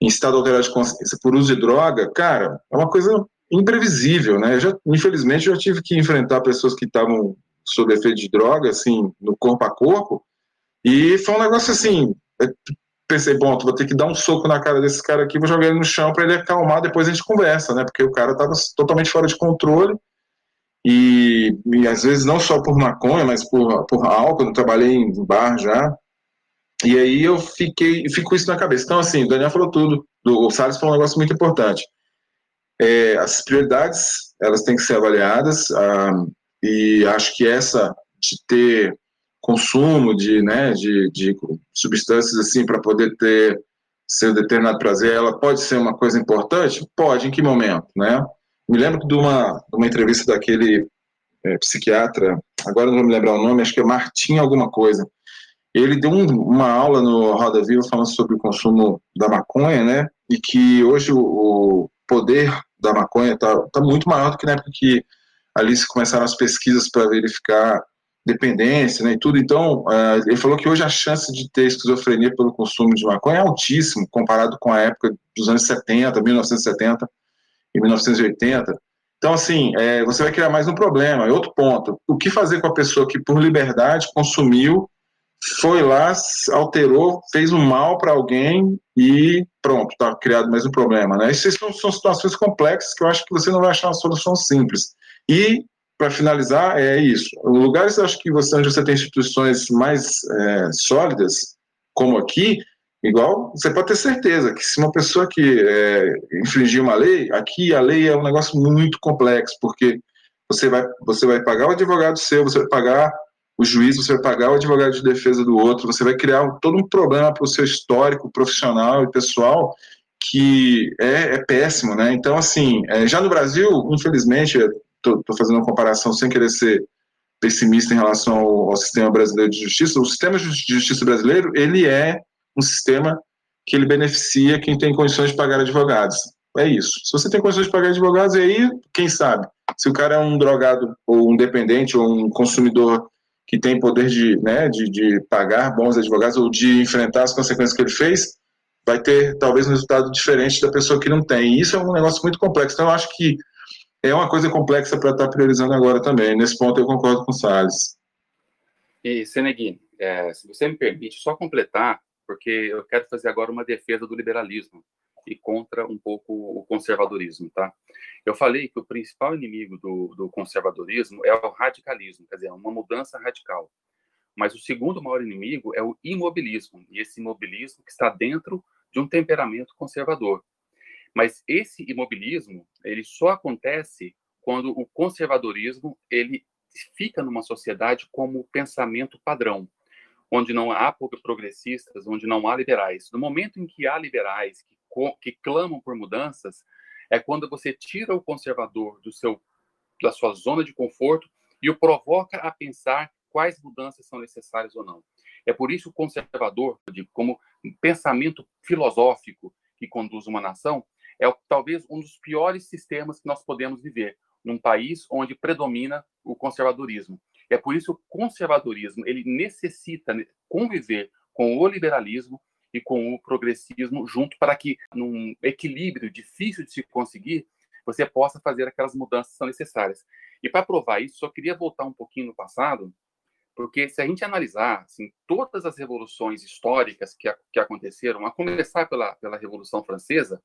em estado alterado de consciência por uso de droga, cara, é uma coisa imprevisível, né? Eu já, infelizmente, já tive que enfrentar pessoas que estavam sob efeito de droga, assim, no corpo a corpo, E foi um negócio assim, pensei, bom, vou ter que dar um soco na cara desse cara aqui, vou jogar ele no chão para ele acalmar, depois a gente conversa, né? Porque o cara tava totalmente fora de controle. E, e às vezes não só por maconha, mas por, por álcool, eu trabalhei em bar já. E aí eu fiquei, fico isso na cabeça. Então, assim, o Daniel falou tudo, do, o Salles falou um negócio muito importante. É, as prioridades, elas têm que ser avaliadas, ah, e acho que essa de ter consumo de, né, de, de substâncias assim para poder ter seu determinado prazer, ela pode ser uma coisa importante? Pode, em que momento, né? Me lembro de uma, de uma entrevista daquele é, psiquiatra, agora não vou me lembrar o nome, acho que é Martim alguma coisa. Ele deu um, uma aula no Roda Viva falando sobre o consumo da maconha, né? E que hoje o, o poder da maconha está tá muito maior do que na época que ali se começaram as pesquisas para verificar dependência né, e tudo. Então, uh, ele falou que hoje a chance de ter esquizofrenia pelo consumo de maconha é altíssimo, comparado com a época dos anos 70, 1970 e 1980. Então, assim, é, você vai criar mais um problema. E outro ponto, o que fazer com a pessoa que, por liberdade, consumiu, foi lá, alterou, fez um mal para alguém e pronto, está criado mais um problema. Né? Essas são, são situações complexas que eu acho que você não vai achar uma solução simples. E para finalizar, é isso. Lugares, acho que você, onde você tem instituições mais é, sólidas, como aqui, igual, você pode ter certeza que se uma pessoa que é, infringir uma lei, aqui a lei é um negócio muito complexo, porque você vai, você vai pagar o advogado seu, você vai pagar o juiz, você vai pagar o advogado de defesa do outro, você vai criar todo um problema para o seu histórico profissional e pessoal que é, é péssimo, né? Então, assim, é, já no Brasil, infelizmente, estou fazendo uma comparação sem querer ser pessimista em relação ao, ao, sistema brasileiro de justiça, o sistema de justiça brasileiro, ele é um sistema que ele beneficia quem tem condições de pagar advogados. É isso. Se você tem condições de pagar advogados, e aí, quem sabe, se o cara é um drogado ou um dependente ou um consumidor que tem poder de, né, de, de pagar bons advogados ou de enfrentar as consequências que ele fez, vai ter talvez um resultado diferente da pessoa que não tem. E isso é um negócio muito complexo. Então, eu acho que é uma coisa complexa para estar tá priorizando agora também. Nesse ponto eu concordo com o Salles. E, Senegui, é, se você me permite só completar, porque eu quero fazer agora uma defesa do liberalismo e contra um pouco o conservadorismo, tá? Eu falei que o principal inimigo do, do conservadorismo é o radicalismo, quer dizer, uma mudança radical. Mas o segundo maior inimigo é o imobilismo, e esse imobilismo que está dentro de um temperamento conservador. Mas esse imobilismo, ele só acontece quando o conservadorismo ele fica numa sociedade como pensamento padrão, onde não há progressistas, onde não há liberais. No momento em que há liberais que, que clamam por mudanças, é quando você tira o conservador do seu da sua zona de conforto e o provoca a pensar quais mudanças são necessárias ou não. É por isso o conservador, como pensamento filosófico que conduz uma nação, é talvez um dos piores sistemas que nós podemos viver num país onde predomina o conservadorismo. É por isso que o conservadorismo ele necessita conviver com o liberalismo e com o progressismo junto para que, num equilíbrio difícil de se conseguir, você possa fazer aquelas mudanças que são necessárias. E para provar isso, só queria voltar um pouquinho no passado, porque se a gente analisar assim, todas as revoluções históricas que, que aconteceram, a começar pela, pela Revolução Francesa,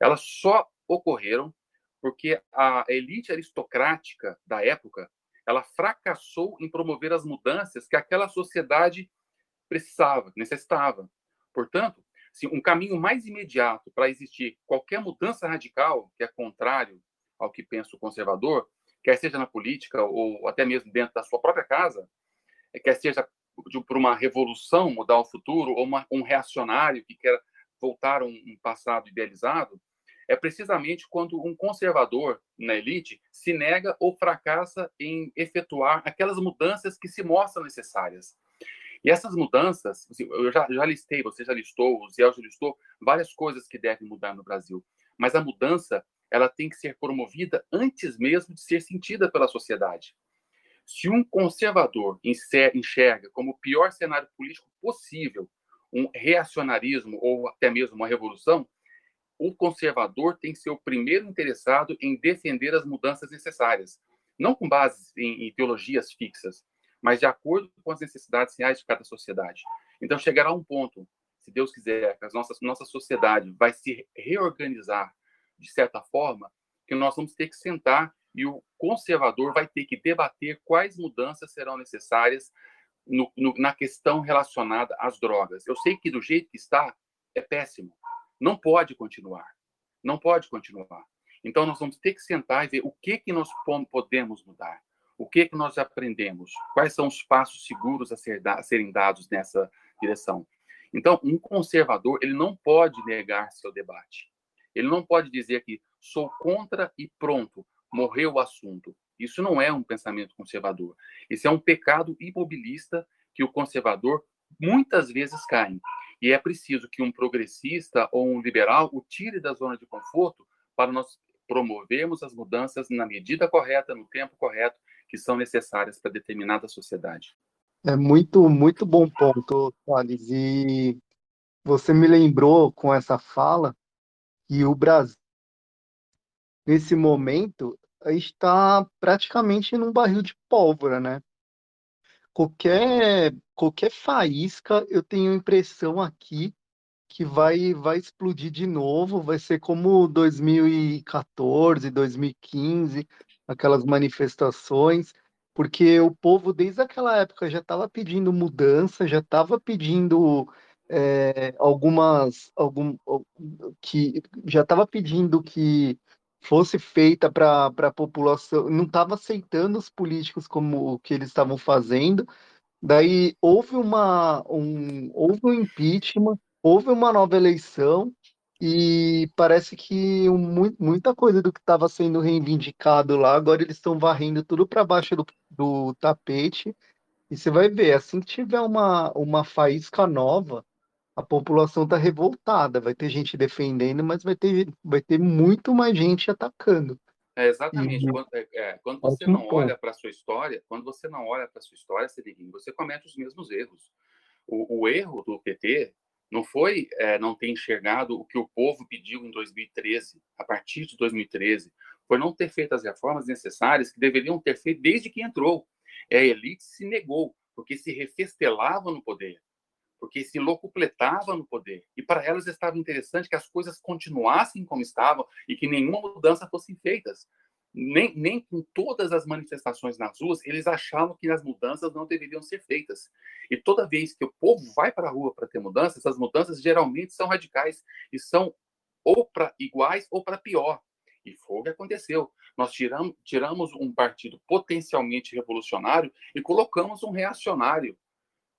elas só ocorreram porque a elite aristocrática da época ela fracassou em promover as mudanças que aquela sociedade precisava, necessitava. Portanto, se um caminho mais imediato para existir qualquer mudança radical, que é contrário ao que pensa o conservador, quer seja na política ou até mesmo dentro da sua própria casa, quer seja por uma revolução, mudar o futuro, ou uma, um reacionário que quer voltar a um, um passado idealizado, é precisamente quando um conservador na elite se nega ou fracassa em efetuar aquelas mudanças que se mostram necessárias. E essas mudanças, assim, eu já, já listei, você já listou, o Zé já listou várias coisas que devem mudar no Brasil. Mas a mudança, ela tem que ser promovida antes mesmo de ser sentida pela sociedade. Se um conservador enxerga como o pior cenário político possível um reacionarismo ou até mesmo uma revolução, o conservador tem que ser o primeiro interessado em defender as mudanças necessárias, não com base em ideologias fixas, mas de acordo com as necessidades reais de cada sociedade. Então, chegará um ponto, se Deus quiser, que a nossa, nossa sociedade vai se reorganizar de certa forma, que nós vamos ter que sentar e o conservador vai ter que debater quais mudanças serão necessárias no, no, na questão relacionada às drogas. Eu sei que do jeito que está, é péssimo. Não pode continuar. Não pode continuar. Então, nós vamos ter que sentar e ver o que, que nós podemos mudar. O que, que nós aprendemos? Quais são os passos seguros a, ser a serem dados nessa direção? Então, um conservador, ele não pode negar seu debate. Ele não pode dizer que sou contra e pronto, morreu o assunto. Isso não é um pensamento conservador. Isso é um pecado imobilista que o conservador muitas vezes cai. E é preciso que um progressista ou um liberal o tire da zona de conforto para nós promovermos as mudanças na medida correta, no tempo correto, que são necessárias para determinada sociedade. É muito, muito bom ponto, Thales. E você me lembrou com essa fala que o Brasil, nesse momento, está praticamente num barril de pólvora, né? Qualquer, qualquer faísca, eu tenho a impressão aqui que vai, vai explodir de novo, vai ser como 2014, 2015, aquelas manifestações, porque o povo desde aquela época já estava pedindo mudança, já estava pedindo é, algumas algum, que já estava pedindo que fosse feita para a população, não estava aceitando os políticos como o que eles estavam fazendo. Daí houve uma um, houve um impeachment, houve uma nova eleição e parece que muita coisa do que estava sendo reivindicado lá, agora eles estão varrendo tudo para baixo do, do tapete. E você vai ver, assim que tiver uma, uma faísca nova, a população está revoltada. Vai ter gente defendendo, mas vai ter, vai ter muito mais gente atacando. É, exatamente. E, quando, é, é quando você não olha para a sua história, quando você não olha para a sua história, você comete os mesmos erros. O, o erro do PT não foi é, não ter enxergado o que o povo pediu em 2013, a partir de 2013, foi não ter feito as reformas necessárias que deveriam ter feito desde que entrou. É, a elite se negou, porque se refestelava no poder, porque se locupletava no poder. E para elas estava interessante que as coisas continuassem como estavam e que nenhuma mudança fossem feitas nem, nem com todas as manifestações nas ruas, eles achavam que as mudanças não deveriam ser feitas. E toda vez que o povo vai para a rua para ter mudanças, essas mudanças geralmente são radicais e são ou para iguais ou para pior. E foi o que aconteceu. Nós tiramos, tiramos um partido potencialmente revolucionário e colocamos um reacionário,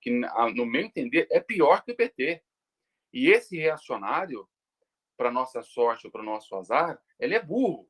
que, no meu entender, é pior que o PT. E esse reacionário, para nossa sorte ou para nosso azar, ele é burro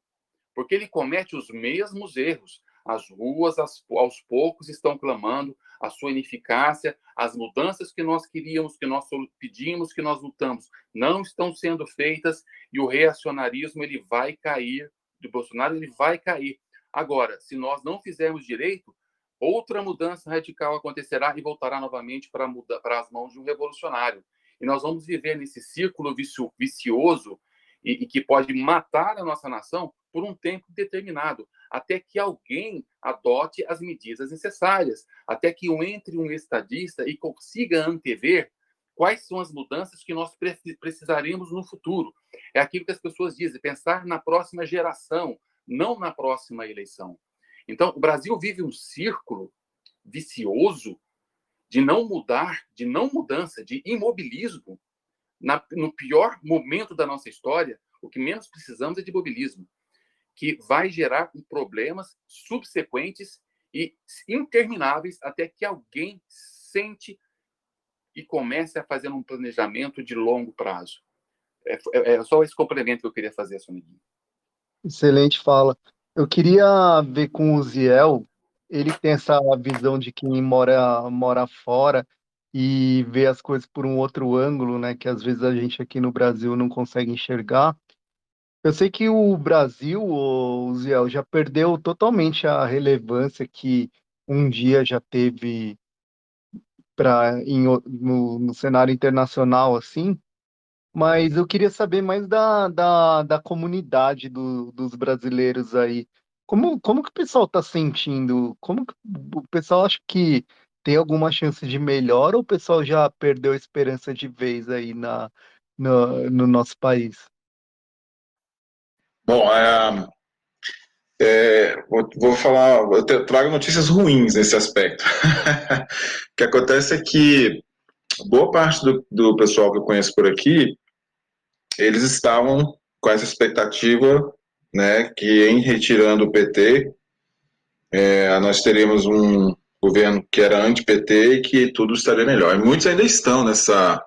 porque ele comete os mesmos erros. As ruas, aos poucos, estão clamando a sua ineficácia, as mudanças que nós queríamos, que nós pedimos, que nós lutamos, não estão sendo feitas e o reacionarismo ele vai cair, do Bolsonaro ele vai cair. Agora, se nós não fizermos direito, outra mudança radical acontecerá e voltará novamente para, para as mãos de um revolucionário. E nós vamos viver nesse círculo vicioso e, e que pode matar a nossa nação por um tempo determinado, até que alguém adote as medidas necessárias, até que entre um estadista e consiga antever quais são as mudanças que nós precisaremos no futuro. É aquilo que as pessoas dizem, pensar na próxima geração, não na próxima eleição. Então, o Brasil vive um círculo vicioso de não mudar, de não mudança, de imobilismo. Na, no pior momento da nossa história, o que menos precisamos é de imobilismo que vai gerar problemas subsequentes e intermináveis até que alguém sente e comece a fazer um planejamento de longo prazo. É, é, é só esse complemento que eu queria fazer, Soniguinho. Excelente fala. Eu queria ver com o Ziel, ele tem essa visão de quem mora, mora fora e vê as coisas por um outro ângulo, né, que às vezes a gente aqui no Brasil não consegue enxergar. Eu sei que o Brasil, o Ziel, já perdeu totalmente a relevância que um dia já teve para no, no cenário internacional, assim, mas eu queria saber mais da, da, da comunidade do, dos brasileiros aí. Como, como que o pessoal está sentindo? Como que o pessoal acha que tem alguma chance de melhor ou o pessoal já perdeu a esperança de vez aí na, no, no nosso país? Bom, é, é, vou, falar, eu trago notícias ruins nesse aspecto. o que acontece é que boa parte do, do pessoal que eu conheço por aqui, eles estavam com essa expectativa, né, que em retirando o PT, é, nós teríamos um governo que era anti-PT e que tudo estaria melhor. E muitos ainda estão nessa,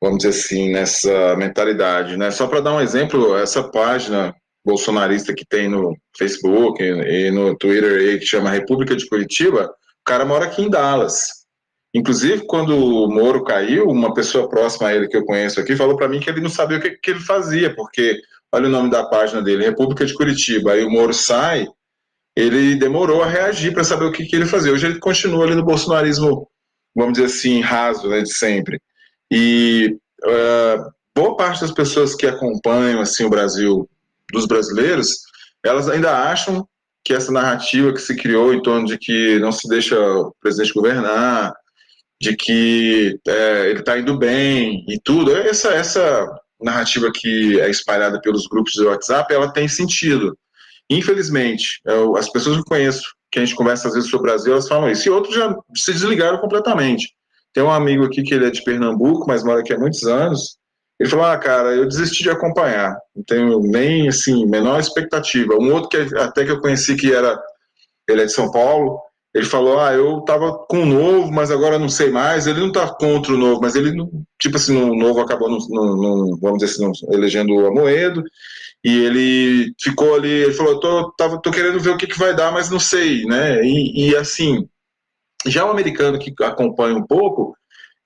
vamos dizer assim, nessa mentalidade, né? Só para dar um exemplo, essa página bolsonarista que tem no Facebook e no Twitter aí, que chama República de Curitiba, o cara mora aqui em Dallas. Inclusive, quando o Moro caiu, uma pessoa próxima a ele que eu conheço aqui falou para mim que ele não sabia o que, que, ele fazia, porque olha o nome da página dele, República de Curitiba. Aí o Moro sai, ele demorou a reagir para saber o que, que ele fazia. Hoje ele continua ali no bolsonarismo, vamos dizer assim, raso, né, de sempre. E uh, boa parte das pessoas que acompanham assim o Brasil, dos brasileiros, elas ainda acham que essa narrativa que se criou em torno de que não se deixa o presidente governar, de que é, ele está indo bem e tudo. Essa, essa narrativa que é espalhada pelos grupos de WhatsApp, ela tem sentido. Infelizmente, eu, as pessoas que eu conheço, que a gente conversa às vezes sobre o Brasil, elas falam isso, e outros já se desligaram completamente. Tem um amigo aqui que ele é de Pernambuco, mas mora aqui há muitos anos, ele falou, ah, cara, eu desisti de acompanhar, não tenho nem, assim, menor expectativa. Um outro que até que eu conheci que era, ele é de São Paulo, ele falou, ah, eu tava com o novo, mas agora não sei mais. Ele não tá contra o novo, mas ele, tipo assim, o novo acabou, no, no, no, vamos dizer assim, elegendo o Amoedo. E ele ficou ali, ele falou, tô, tava, tô querendo ver o que, que vai dar, mas não sei, né? E, e assim, já o americano que acompanha um pouco,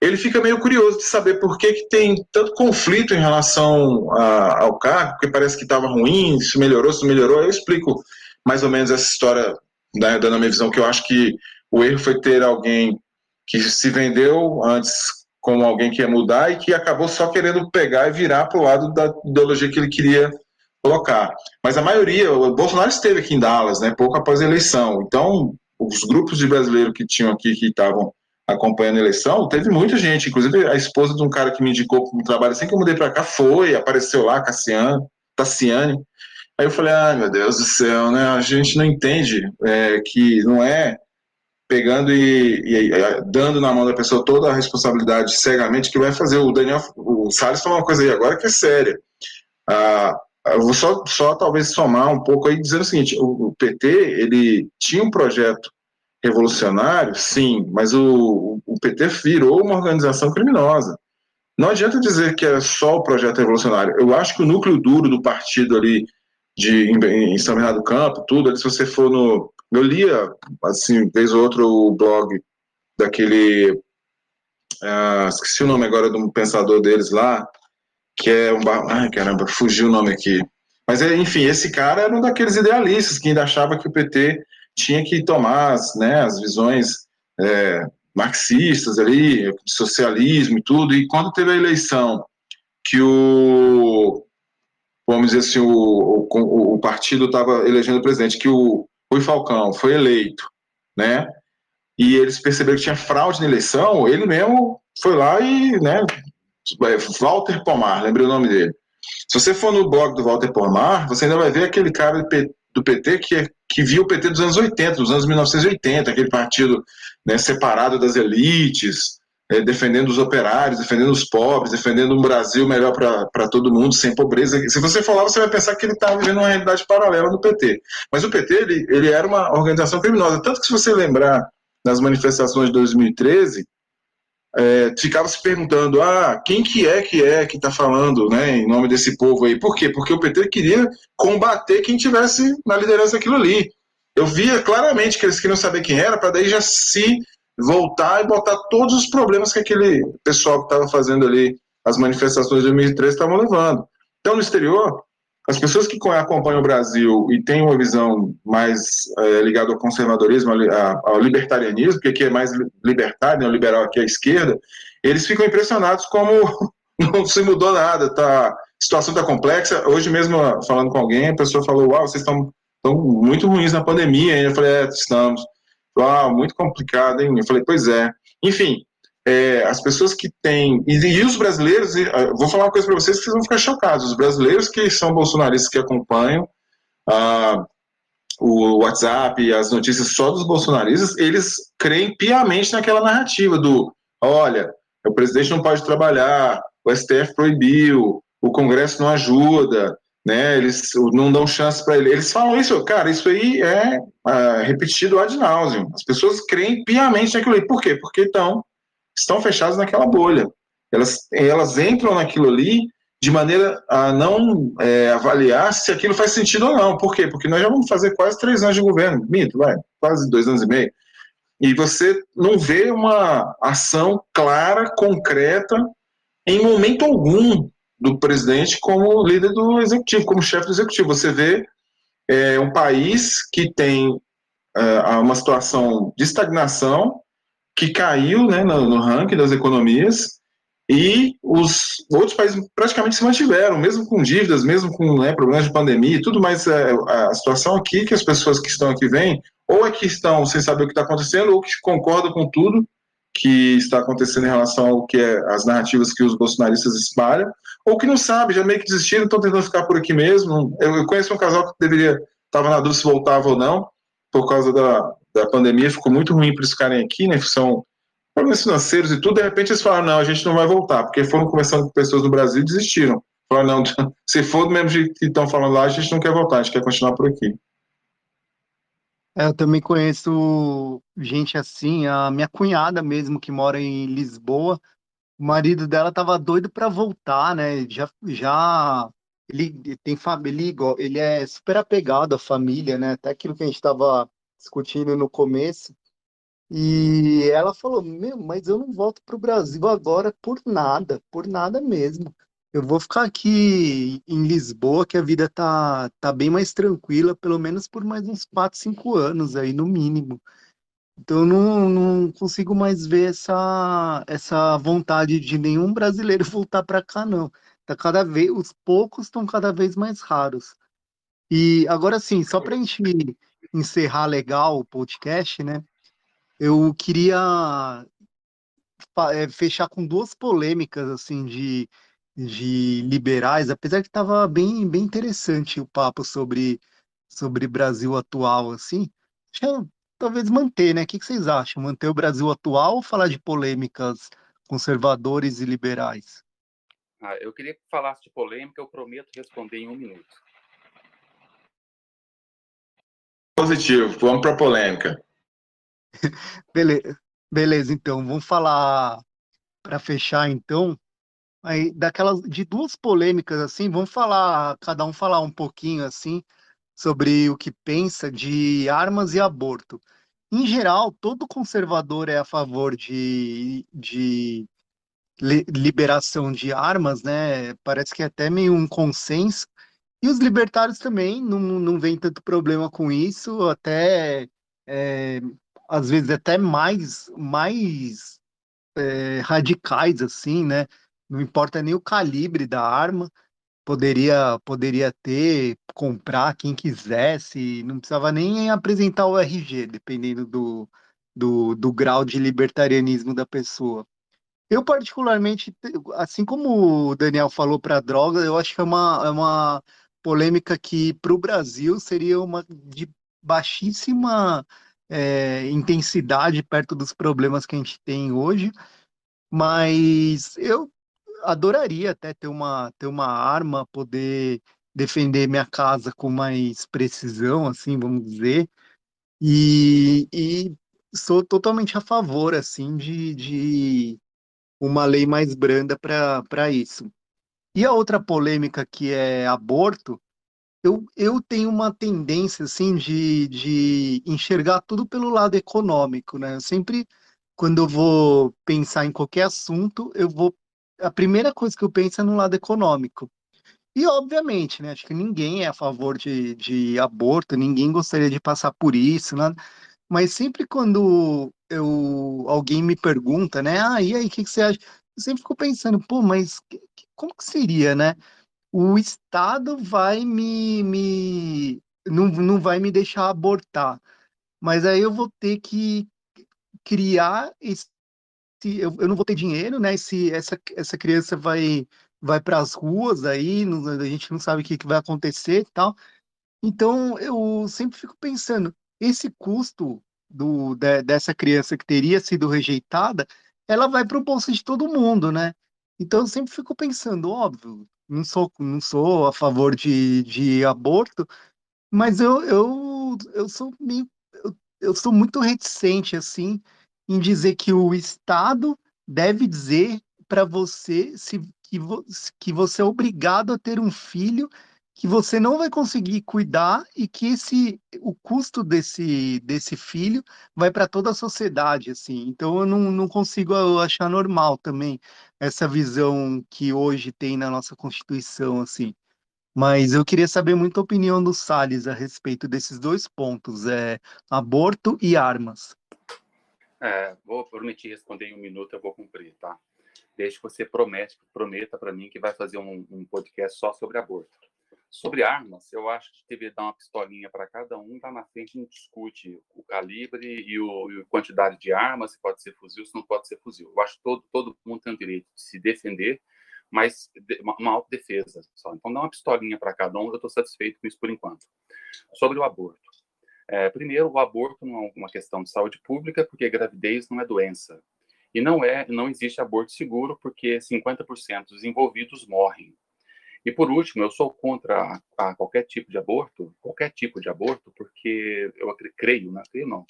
ele fica meio curioso de saber por que, que tem tanto conflito em relação a, ao cargo, porque parece que estava ruim, se melhorou, se melhorou. Eu explico mais ou menos essa história né, dando a minha visão, que eu acho que o erro foi ter alguém que se vendeu antes como alguém que ia mudar e que acabou só querendo pegar e virar para o lado da ideologia que ele queria colocar. Mas a maioria, o Bolsonaro esteve aqui em Dallas, né, pouco após a eleição. Então, os grupos de brasileiros que tinham aqui, que estavam acompanhando a eleição, teve muita gente, inclusive a esposa de um cara que me indicou para um trabalho assim que eu mudei para cá foi, apareceu lá, Cassiane, Tassiane, Aí eu falei, ai meu Deus do céu, né? A gente não entende é, que não é pegando e, e, e, dando na mão da pessoa toda a responsabilidade cegamente que vai fazer. O Daniel, o Salles falou uma coisa aí agora que é séria. Ah, eu vou só, só talvez somar um pouco aí dizendo o seguinte: o, o PT ele tinha um projeto revolucionário, sim, mas o, o PT virou uma organização criminosa. Não adianta dizer que era só o projeto revolucionário. Eu acho que o núcleo duro do partido ali de, em, em São Bernardo do Campo, tudo. Se você for no. Eu lia, assim, vez ou outro, o blog daquele. Uh, esqueci o nome agora do pensador deles lá, que é um. Ai, caramba, fugiu o nome aqui. Mas, é, enfim, esse cara era um daqueles idealistas que ainda achava que o PT tinha que tomar as, né, as visões é, marxistas ali, socialismo e tudo. E quando teve a eleição que o vamos dizer assim, o, o, o partido estava elegendo o presidente, que o Rui Falcão foi eleito, né? E eles perceberam que tinha fraude na eleição, ele mesmo foi lá e, né, é, Walter Pomar, lembrei o nome dele. Se você for no blog do Walter Pomar, você ainda vai ver aquele cara do PT que, é, que viu o PT dos anos 80, dos anos 1980, aquele partido né, separado das elites, é, defendendo os operários, defendendo os pobres, defendendo um Brasil melhor para todo mundo, sem pobreza. Se você lá, você vai pensar que ele está vivendo uma realidade paralela do PT. Mas o PT, ele, ele era uma organização criminosa. Tanto que se você lembrar das manifestações de 2013, é, ficava se perguntando, ah, quem que é que é que está falando, né, em nome desse povo aí? Por quê? Porque o PT queria combater quem tivesse na liderança daquilo ali. Eu via claramente que eles queriam saber quem era, para daí já se voltar e botar todos os problemas que aquele pessoal que estava fazendo ali as manifestações de 2013 estavam levando. Então, no exterior, as pessoas que acompanham o Brasil e têm uma visão mais é, ligada ao conservadorismo, ao libertarianismo, que aqui é mais libertário, né, liberal aqui é a esquerda, eles ficam impressionados como não se mudou nada, tá, a situação está complexa. Hoje mesmo, falando com alguém, a pessoa falou, uau, vocês estão muito ruins na pandemia. Eu falei, é, estamos. Ah, muito complicado, hein? Eu falei, pois é. Enfim, é, as pessoas que têm. E, e os brasileiros, ah, vou falar uma coisa para vocês que vocês vão ficar chocados. Os brasileiros que são bolsonaristas que acompanham ah, o WhatsApp e as notícias só dos bolsonaristas, eles creem piamente naquela narrativa do: olha, o presidente não pode trabalhar, o STF proibiu, o Congresso não ajuda, né? Eles não dão chance para ele. Eles falam isso, cara, isso aí é uh, repetido ad nauseam. As pessoas creem piamente naquilo ali. Por quê? Porque então estão fechadas naquela bolha. Elas, elas entram naquilo ali de maneira a não é, avaliar se aquilo faz sentido ou não. Por quê? Porque nós já vamos fazer quase três anos de governo, mito, vai, quase dois anos e meio. E você não vê uma ação clara, concreta, em momento algum do presidente como líder do executivo, como chefe do executivo. Você vê é, um país que tem é, uma situação de estagnação, que caiu né, no, no ranking das economias, e os outros países praticamente se mantiveram, mesmo com dívidas, mesmo com né, problemas de pandemia e tudo, mas é, a situação aqui que as pessoas que estão aqui vêm, ou é que estão sem saber o que está acontecendo, ou que concordam com tudo que está acontecendo em relação ao que é as narrativas que os bolsonaristas espalham, ou que não sabe, já meio que desistiram, estão tentando ficar por aqui mesmo. Eu, eu conheço um casal que deveria, estava na dúvida se voltava ou não, por causa da, da pandemia, ficou muito ruim para eles ficarem aqui, né, são problemas financeiros e tudo, de repente eles falaram, não, a gente não vai voltar, porque foram conversando com pessoas do Brasil e desistiram. Falaram, não, se for do mesmo jeito que estão falando lá, a gente não quer voltar, a gente quer continuar por aqui. É, eu também conheço gente assim, a minha cunhada mesmo, que mora em Lisboa, o marido dela estava doido para voltar, né? Já, já ele tem família, ele é super apegado à família, né? Até aquilo que a gente estava discutindo no começo. E ela falou: Meu, mas eu não volto para o Brasil agora por nada, por nada mesmo. Eu vou ficar aqui em Lisboa, que a vida tá, tá bem mais tranquila, pelo menos por mais uns 4, 5 anos aí, no mínimo. Então, não, não consigo mais ver essa, essa vontade de nenhum brasileiro voltar para cá, não. Tá cada vez, os poucos estão cada vez mais raros. E agora sim, só para a gente encerrar legal o podcast, né? Eu queria é, fechar com duas polêmicas assim de, de liberais, apesar que estava bem, bem interessante o papo sobre, sobre Brasil atual, assim. talvez manter, né? O que, que vocês acham? Manter o Brasil atual ou falar de polêmicas conservadores e liberais? Ah, eu queria que falasse de polêmica, eu prometo responder em um minuto. Positivo, vamos para a polêmica. Beleza, beleza, então, vamos falar para fechar então, aí daquelas de duas polêmicas assim, vamos falar, cada um falar um pouquinho assim sobre o que pensa de armas e aborto. Em geral, todo conservador é a favor de, de liberação de armas, né? Parece que é até meio um consenso. E os libertários também não, não vem tanto problema com isso, até é, às vezes até mais, mais é, radicais, assim, né? Não importa nem o calibre da arma, poderia, poderia ter, comprar quem quisesse, não precisava nem apresentar o RG, dependendo do, do, do grau de libertarianismo da pessoa. Eu, particularmente, assim como o Daniel falou para droga, eu acho que é uma, é uma polêmica que, para o Brasil, seria uma de baixíssima é, intensidade perto dos problemas que a gente tem hoje, mas eu adoraria até ter uma, ter uma arma, poder defender minha casa com mais precisão, assim, vamos dizer, e, e sou totalmente a favor, assim, de, de uma lei mais branda para isso. E a outra polêmica que é aborto, eu, eu tenho uma tendência, assim, de, de enxergar tudo pelo lado econômico, né? Eu sempre, quando eu vou pensar em qualquer assunto, eu vou... A primeira coisa que eu penso é no lado econômico. E, obviamente, né? Acho que ninguém é a favor de, de aborto, ninguém gostaria de passar por isso, né? Mas sempre quando eu, alguém me pergunta, né? Ah, e aí, o que, que você acha? Eu sempre fico pensando, pô, mas como que seria, né? o Estado vai me, me não, não vai me deixar abortar. Mas aí eu vou ter que criar esse. Eu, eu não vou ter dinheiro, né? Se essa, essa criança vai, vai para as ruas aí, a gente não sabe o que, que vai acontecer e tal. Então eu sempre fico pensando, esse custo do, de, dessa criança que teria sido rejeitada, ela vai para o bolso de todo mundo, né? Então eu sempre fico pensando, óbvio, não sou, não sou a favor de, de aborto, mas eu, eu, eu sou meio. Eu, eu sou muito reticente, assim, em dizer que o Estado deve dizer para você se, que, vo, que você é obrigado a ter um filho que você não vai conseguir cuidar e que esse o custo desse, desse filho vai para toda a sociedade assim. Então eu não, não consigo achar normal também essa visão que hoje tem na nossa constituição assim. Mas eu queria saber muito a opinião do Salles a respeito desses dois pontos é aborto e armas. É, vou prometer responder em um minuto eu vou cumprir tá? Desde que você promete prometa para mim que vai fazer um, um podcast só sobre aborto Sobre armas, eu acho que deveria dar uma pistolinha para cada um. Lá na frente a gente discute o calibre e, o, e a quantidade de armas, se pode ser fuzil, se não pode ser fuzil. Eu acho que todo, todo mundo tem o direito de se defender, mas uma, uma autodefesa só. Então dá uma pistolinha para cada um, eu estou satisfeito com isso por enquanto. Sobre o aborto. É, primeiro, o aborto não é uma questão de saúde pública, porque gravidez não é doença. E não é, não existe aborto seguro, porque 50% dos envolvidos morrem. E por último, eu sou contra a, a qualquer tipo de aborto, qualquer tipo de aborto, porque eu creio, não creio não,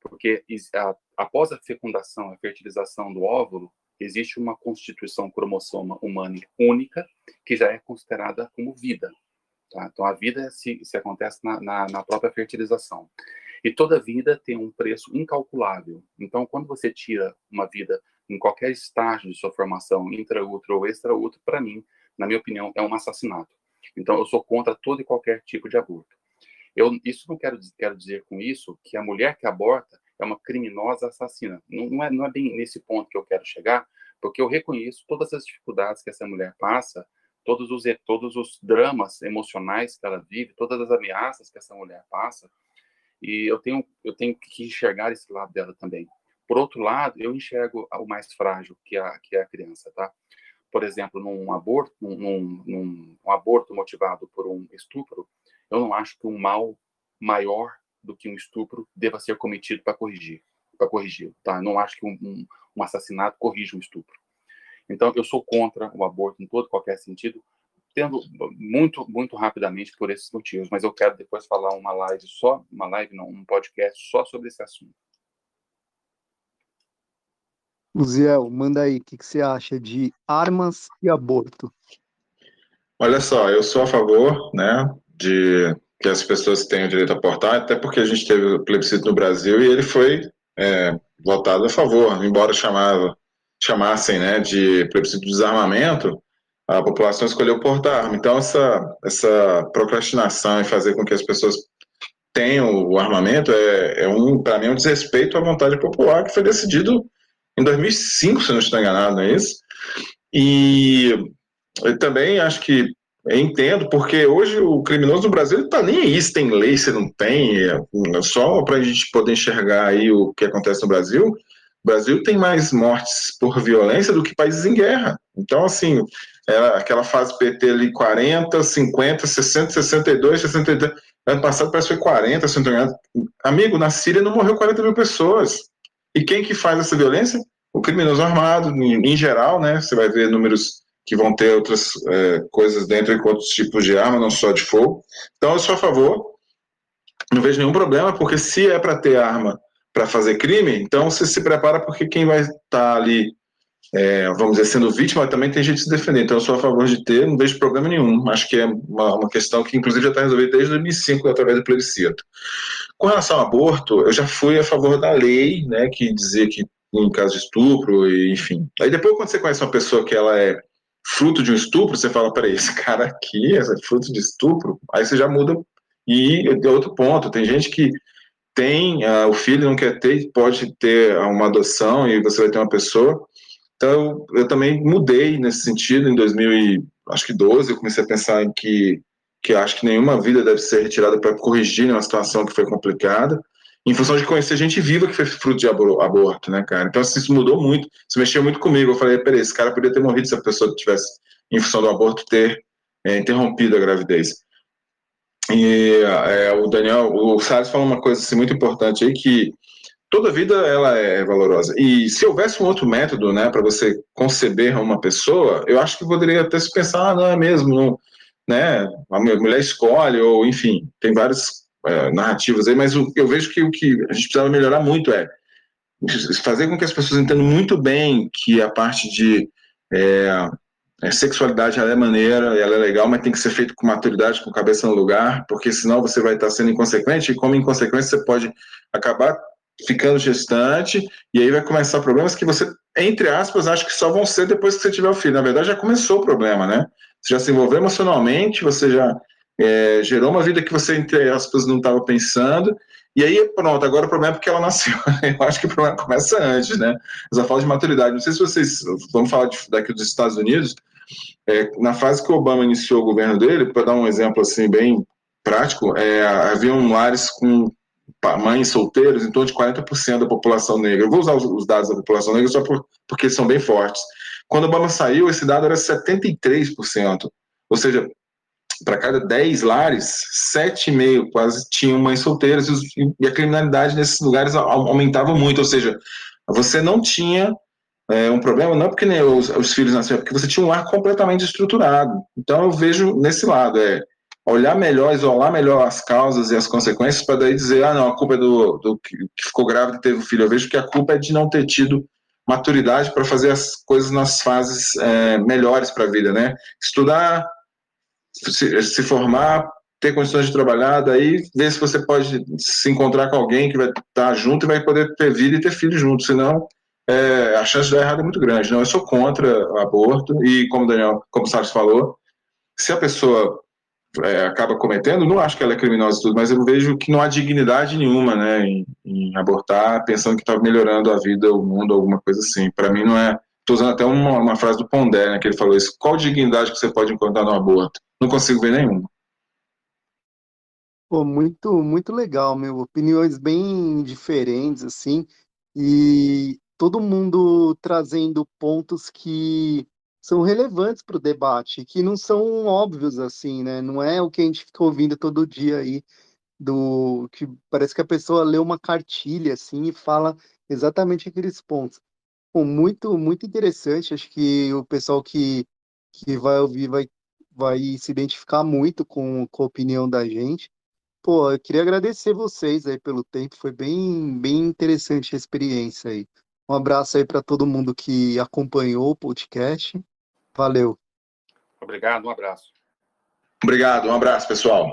porque a, após a fecundação, a fertilização do óvulo, existe uma constituição cromossoma humana única que já é considerada como vida. Tá? Então, a vida se, se acontece na, na, na, própria fertilização. E toda vida tem um preço incalculável. Então, quando você tira uma vida em qualquer estágio de sua formação, intraútero ou extraútero, para mim, na minha opinião, é um assassinato. Então, eu sou contra todo e qualquer tipo de aborto. Eu, isso não quero, quero dizer com isso que a mulher que aborta é uma criminosa assassina. Não, não, é, não é bem nesse ponto que eu quero chegar, porque eu reconheço todas as dificuldades que essa mulher passa, todos os, todos os dramas emocionais que ela vive, todas as ameaças que essa mulher passa, e eu tenho, eu tenho que enxergar esse lado dela também. Por outro lado, eu enxergo o mais frágil, que é a, que é a criança, tá? Por exemplo, num aborto, num, num, um aborto motivado por um estupro, eu não acho que um mal maior do que um estupro deva ser cometido para corrigir, para corrigir, tá? Eu não acho que um, um, um assassinato corrija um estupro. Então, eu sou contra o aborto em todo qualquer sentido, tendo muito muito rapidamente por esses motivos, mas eu quero depois falar uma live só, uma live não, um podcast só sobre esse assunto. Uziel, manda aí, o que, que você acha de armas e aborto? Olha só, eu sou a favor, né, de que as pessoas tenham direito a abortar, até porque a gente teve o plebiscito no Brasil e ele foi é, votado a favor, embora chamava, chamassem, né, de plebiscito de desarmamento, a população escolheu portar arma. Então essa essa procrastinação e fazer com que as pessoas tenham o armamento é, é um, para mim, um desrespeito à vontade popular que foi decidido em 2005, se não estou enganado, não é isso? E eu também acho que entendo, porque hoje o criminoso no Brasil está nem aí se tem lei, se não tem, é, só para a gente poder enxergar aí o que acontece no Brasil. O Brasil tem mais mortes por violência do que países em guerra. Então, assim, era aquela fase PT ali 40, 50, 60, 62, 63. Ano passado parece que foi 40, se não engano. Amigo, na Síria não morreu 40 mil pessoas. E quem que faz essa violência? O criminoso armado, em, em geral, né? Você vai ver números que vão ter outras é, coisas dentro com outros tipos de arma, não só de fogo. Então, eu sou a favor. Não vejo nenhum problema, porque se é para ter arma para fazer crime, então você se prepara porque quem vai estar tá ali, é, vamos dizer, sendo vítima, também tem gente se defender. Então, eu sou a favor de ter, não vejo problema nenhum. Acho que é uma, uma questão que, inclusive, já está resolvida desde 2005 através do plebiscito. Com relação ao aborto, eu já fui a favor da lei, né, que dizia que em caso de estupro, e, enfim. Aí depois, quando você conhece uma pessoa que ela é fruto de um estupro, você fala, peraí, esse cara aqui é fruto de estupro? Aí você já muda. E de outro ponto, tem gente que tem, uh, o filho não quer ter, pode ter uma adoção e você vai ter uma pessoa. Então, eu também mudei nesse sentido em 2012, eu comecei a pensar em que que acho que nenhuma vida deve ser retirada para corrigir uma situação que foi complicada, em função de conhecer gente viva que foi fruto de aborto, né, cara? Então, assim, isso mudou muito, isso mexeu muito comigo. Eu falei, peraí, esse cara poderia ter morrido se a pessoa tivesse, em função do aborto, ter é, interrompido a gravidez. E é, o Daniel, o Salles falou uma coisa assim, muito importante aí, que toda vida ela é valorosa. E se houvesse um outro método, né, para você conceber uma pessoa, eu acho que poderia até se pensar, ah, não é mesmo, não, né, a mulher escolhe, ou enfim, tem várias é, narrativas aí, mas eu vejo que o que a gente precisava melhorar muito é fazer com que as pessoas entendam muito bem que a parte de é, sexualidade ela é maneira, ela é legal, mas tem que ser feito com maturidade, com cabeça no lugar, porque senão você vai estar sendo inconsequente, e como inconsequência você pode acabar ficando gestante, e aí vai começar problemas que você, entre aspas, acha que só vão ser depois que você tiver o filho. Na verdade, já começou o problema, né? Você já se envolveu emocionalmente, você já é, gerou uma vida que você, entre aspas, não estava pensando, e aí, pronto, agora o problema é porque ela nasceu. Eu acho que o problema começa antes, né? Essa falta de maturidade. Não sei se vocês, vamos falar de, daqui dos Estados Unidos, é, na fase que o Obama iniciou o governo dele, para dar um exemplo assim bem prático, é, haviam lares com mães solteiras em torno de 40% da população negra. Eu vou usar os, os, dados da população negra só por, porque são bem fortes. Quando Obama saiu, esse dado era 73%. Ou seja, para cada 10 lares, 7,5 quase tinham mães solteiras e a criminalidade nesses lugares aumentava muito. Ou seja, você não tinha é, um problema, não porque nem os, os filhos nasceram, é porque você tinha um lar completamente estruturado. Então eu vejo nesse lado, é olhar melhor, isolar melhor as causas e as consequências para daí dizer, ah, não, a culpa é do, do que ficou grávida e teve filho. Eu vejo que a culpa é de não ter tido maturidade para fazer as coisas nas fases é, melhores para a vida, né? Estudar, se, se, formar, ter condições de trabalhar, daí ver se você pode se encontrar com alguém que vai estar junto e vai poder ter vida e ter filho junto, senão é, a chance de dar errado é muito grande. Não, eu sou contra aborto e, como Daniel, como o Salles falou, se a pessoa é, acaba cometendo, não acho que ela é criminosa e tudo, mas eu vejo que não há dignidade nenhuma, né, em, em abortar pensando que está melhorando a vida, o mundo, alguma coisa assim. Para mim não é. Estou usando até uma, uma, frase do Pondé, né, que ele falou isso. Qual dignidade que você pode encontrar no aborto? Não consigo ver nenhuma. Pô, muito, muito legal, meu. Opiniões bem diferentes, assim, e todo mundo trazendo pontos que são relevantes para o debate, que não são óbvios assim, né? Não é o que a gente fica ouvindo todo dia aí, do que parece que a pessoa lê uma cartilha assim e fala exatamente aqueles pontos. Bom, muito, muito interessante. Acho que o pessoal que, que vai ouvir vai, vai se identificar muito com, com a opinião da gente. Pô, eu queria agradecer vocês aí pelo tempo, foi bem, bem interessante a experiência aí. Um abraço aí para todo mundo que acompanhou o podcast. Valeu. Obrigado, um abraço. Obrigado, um abraço, pessoal.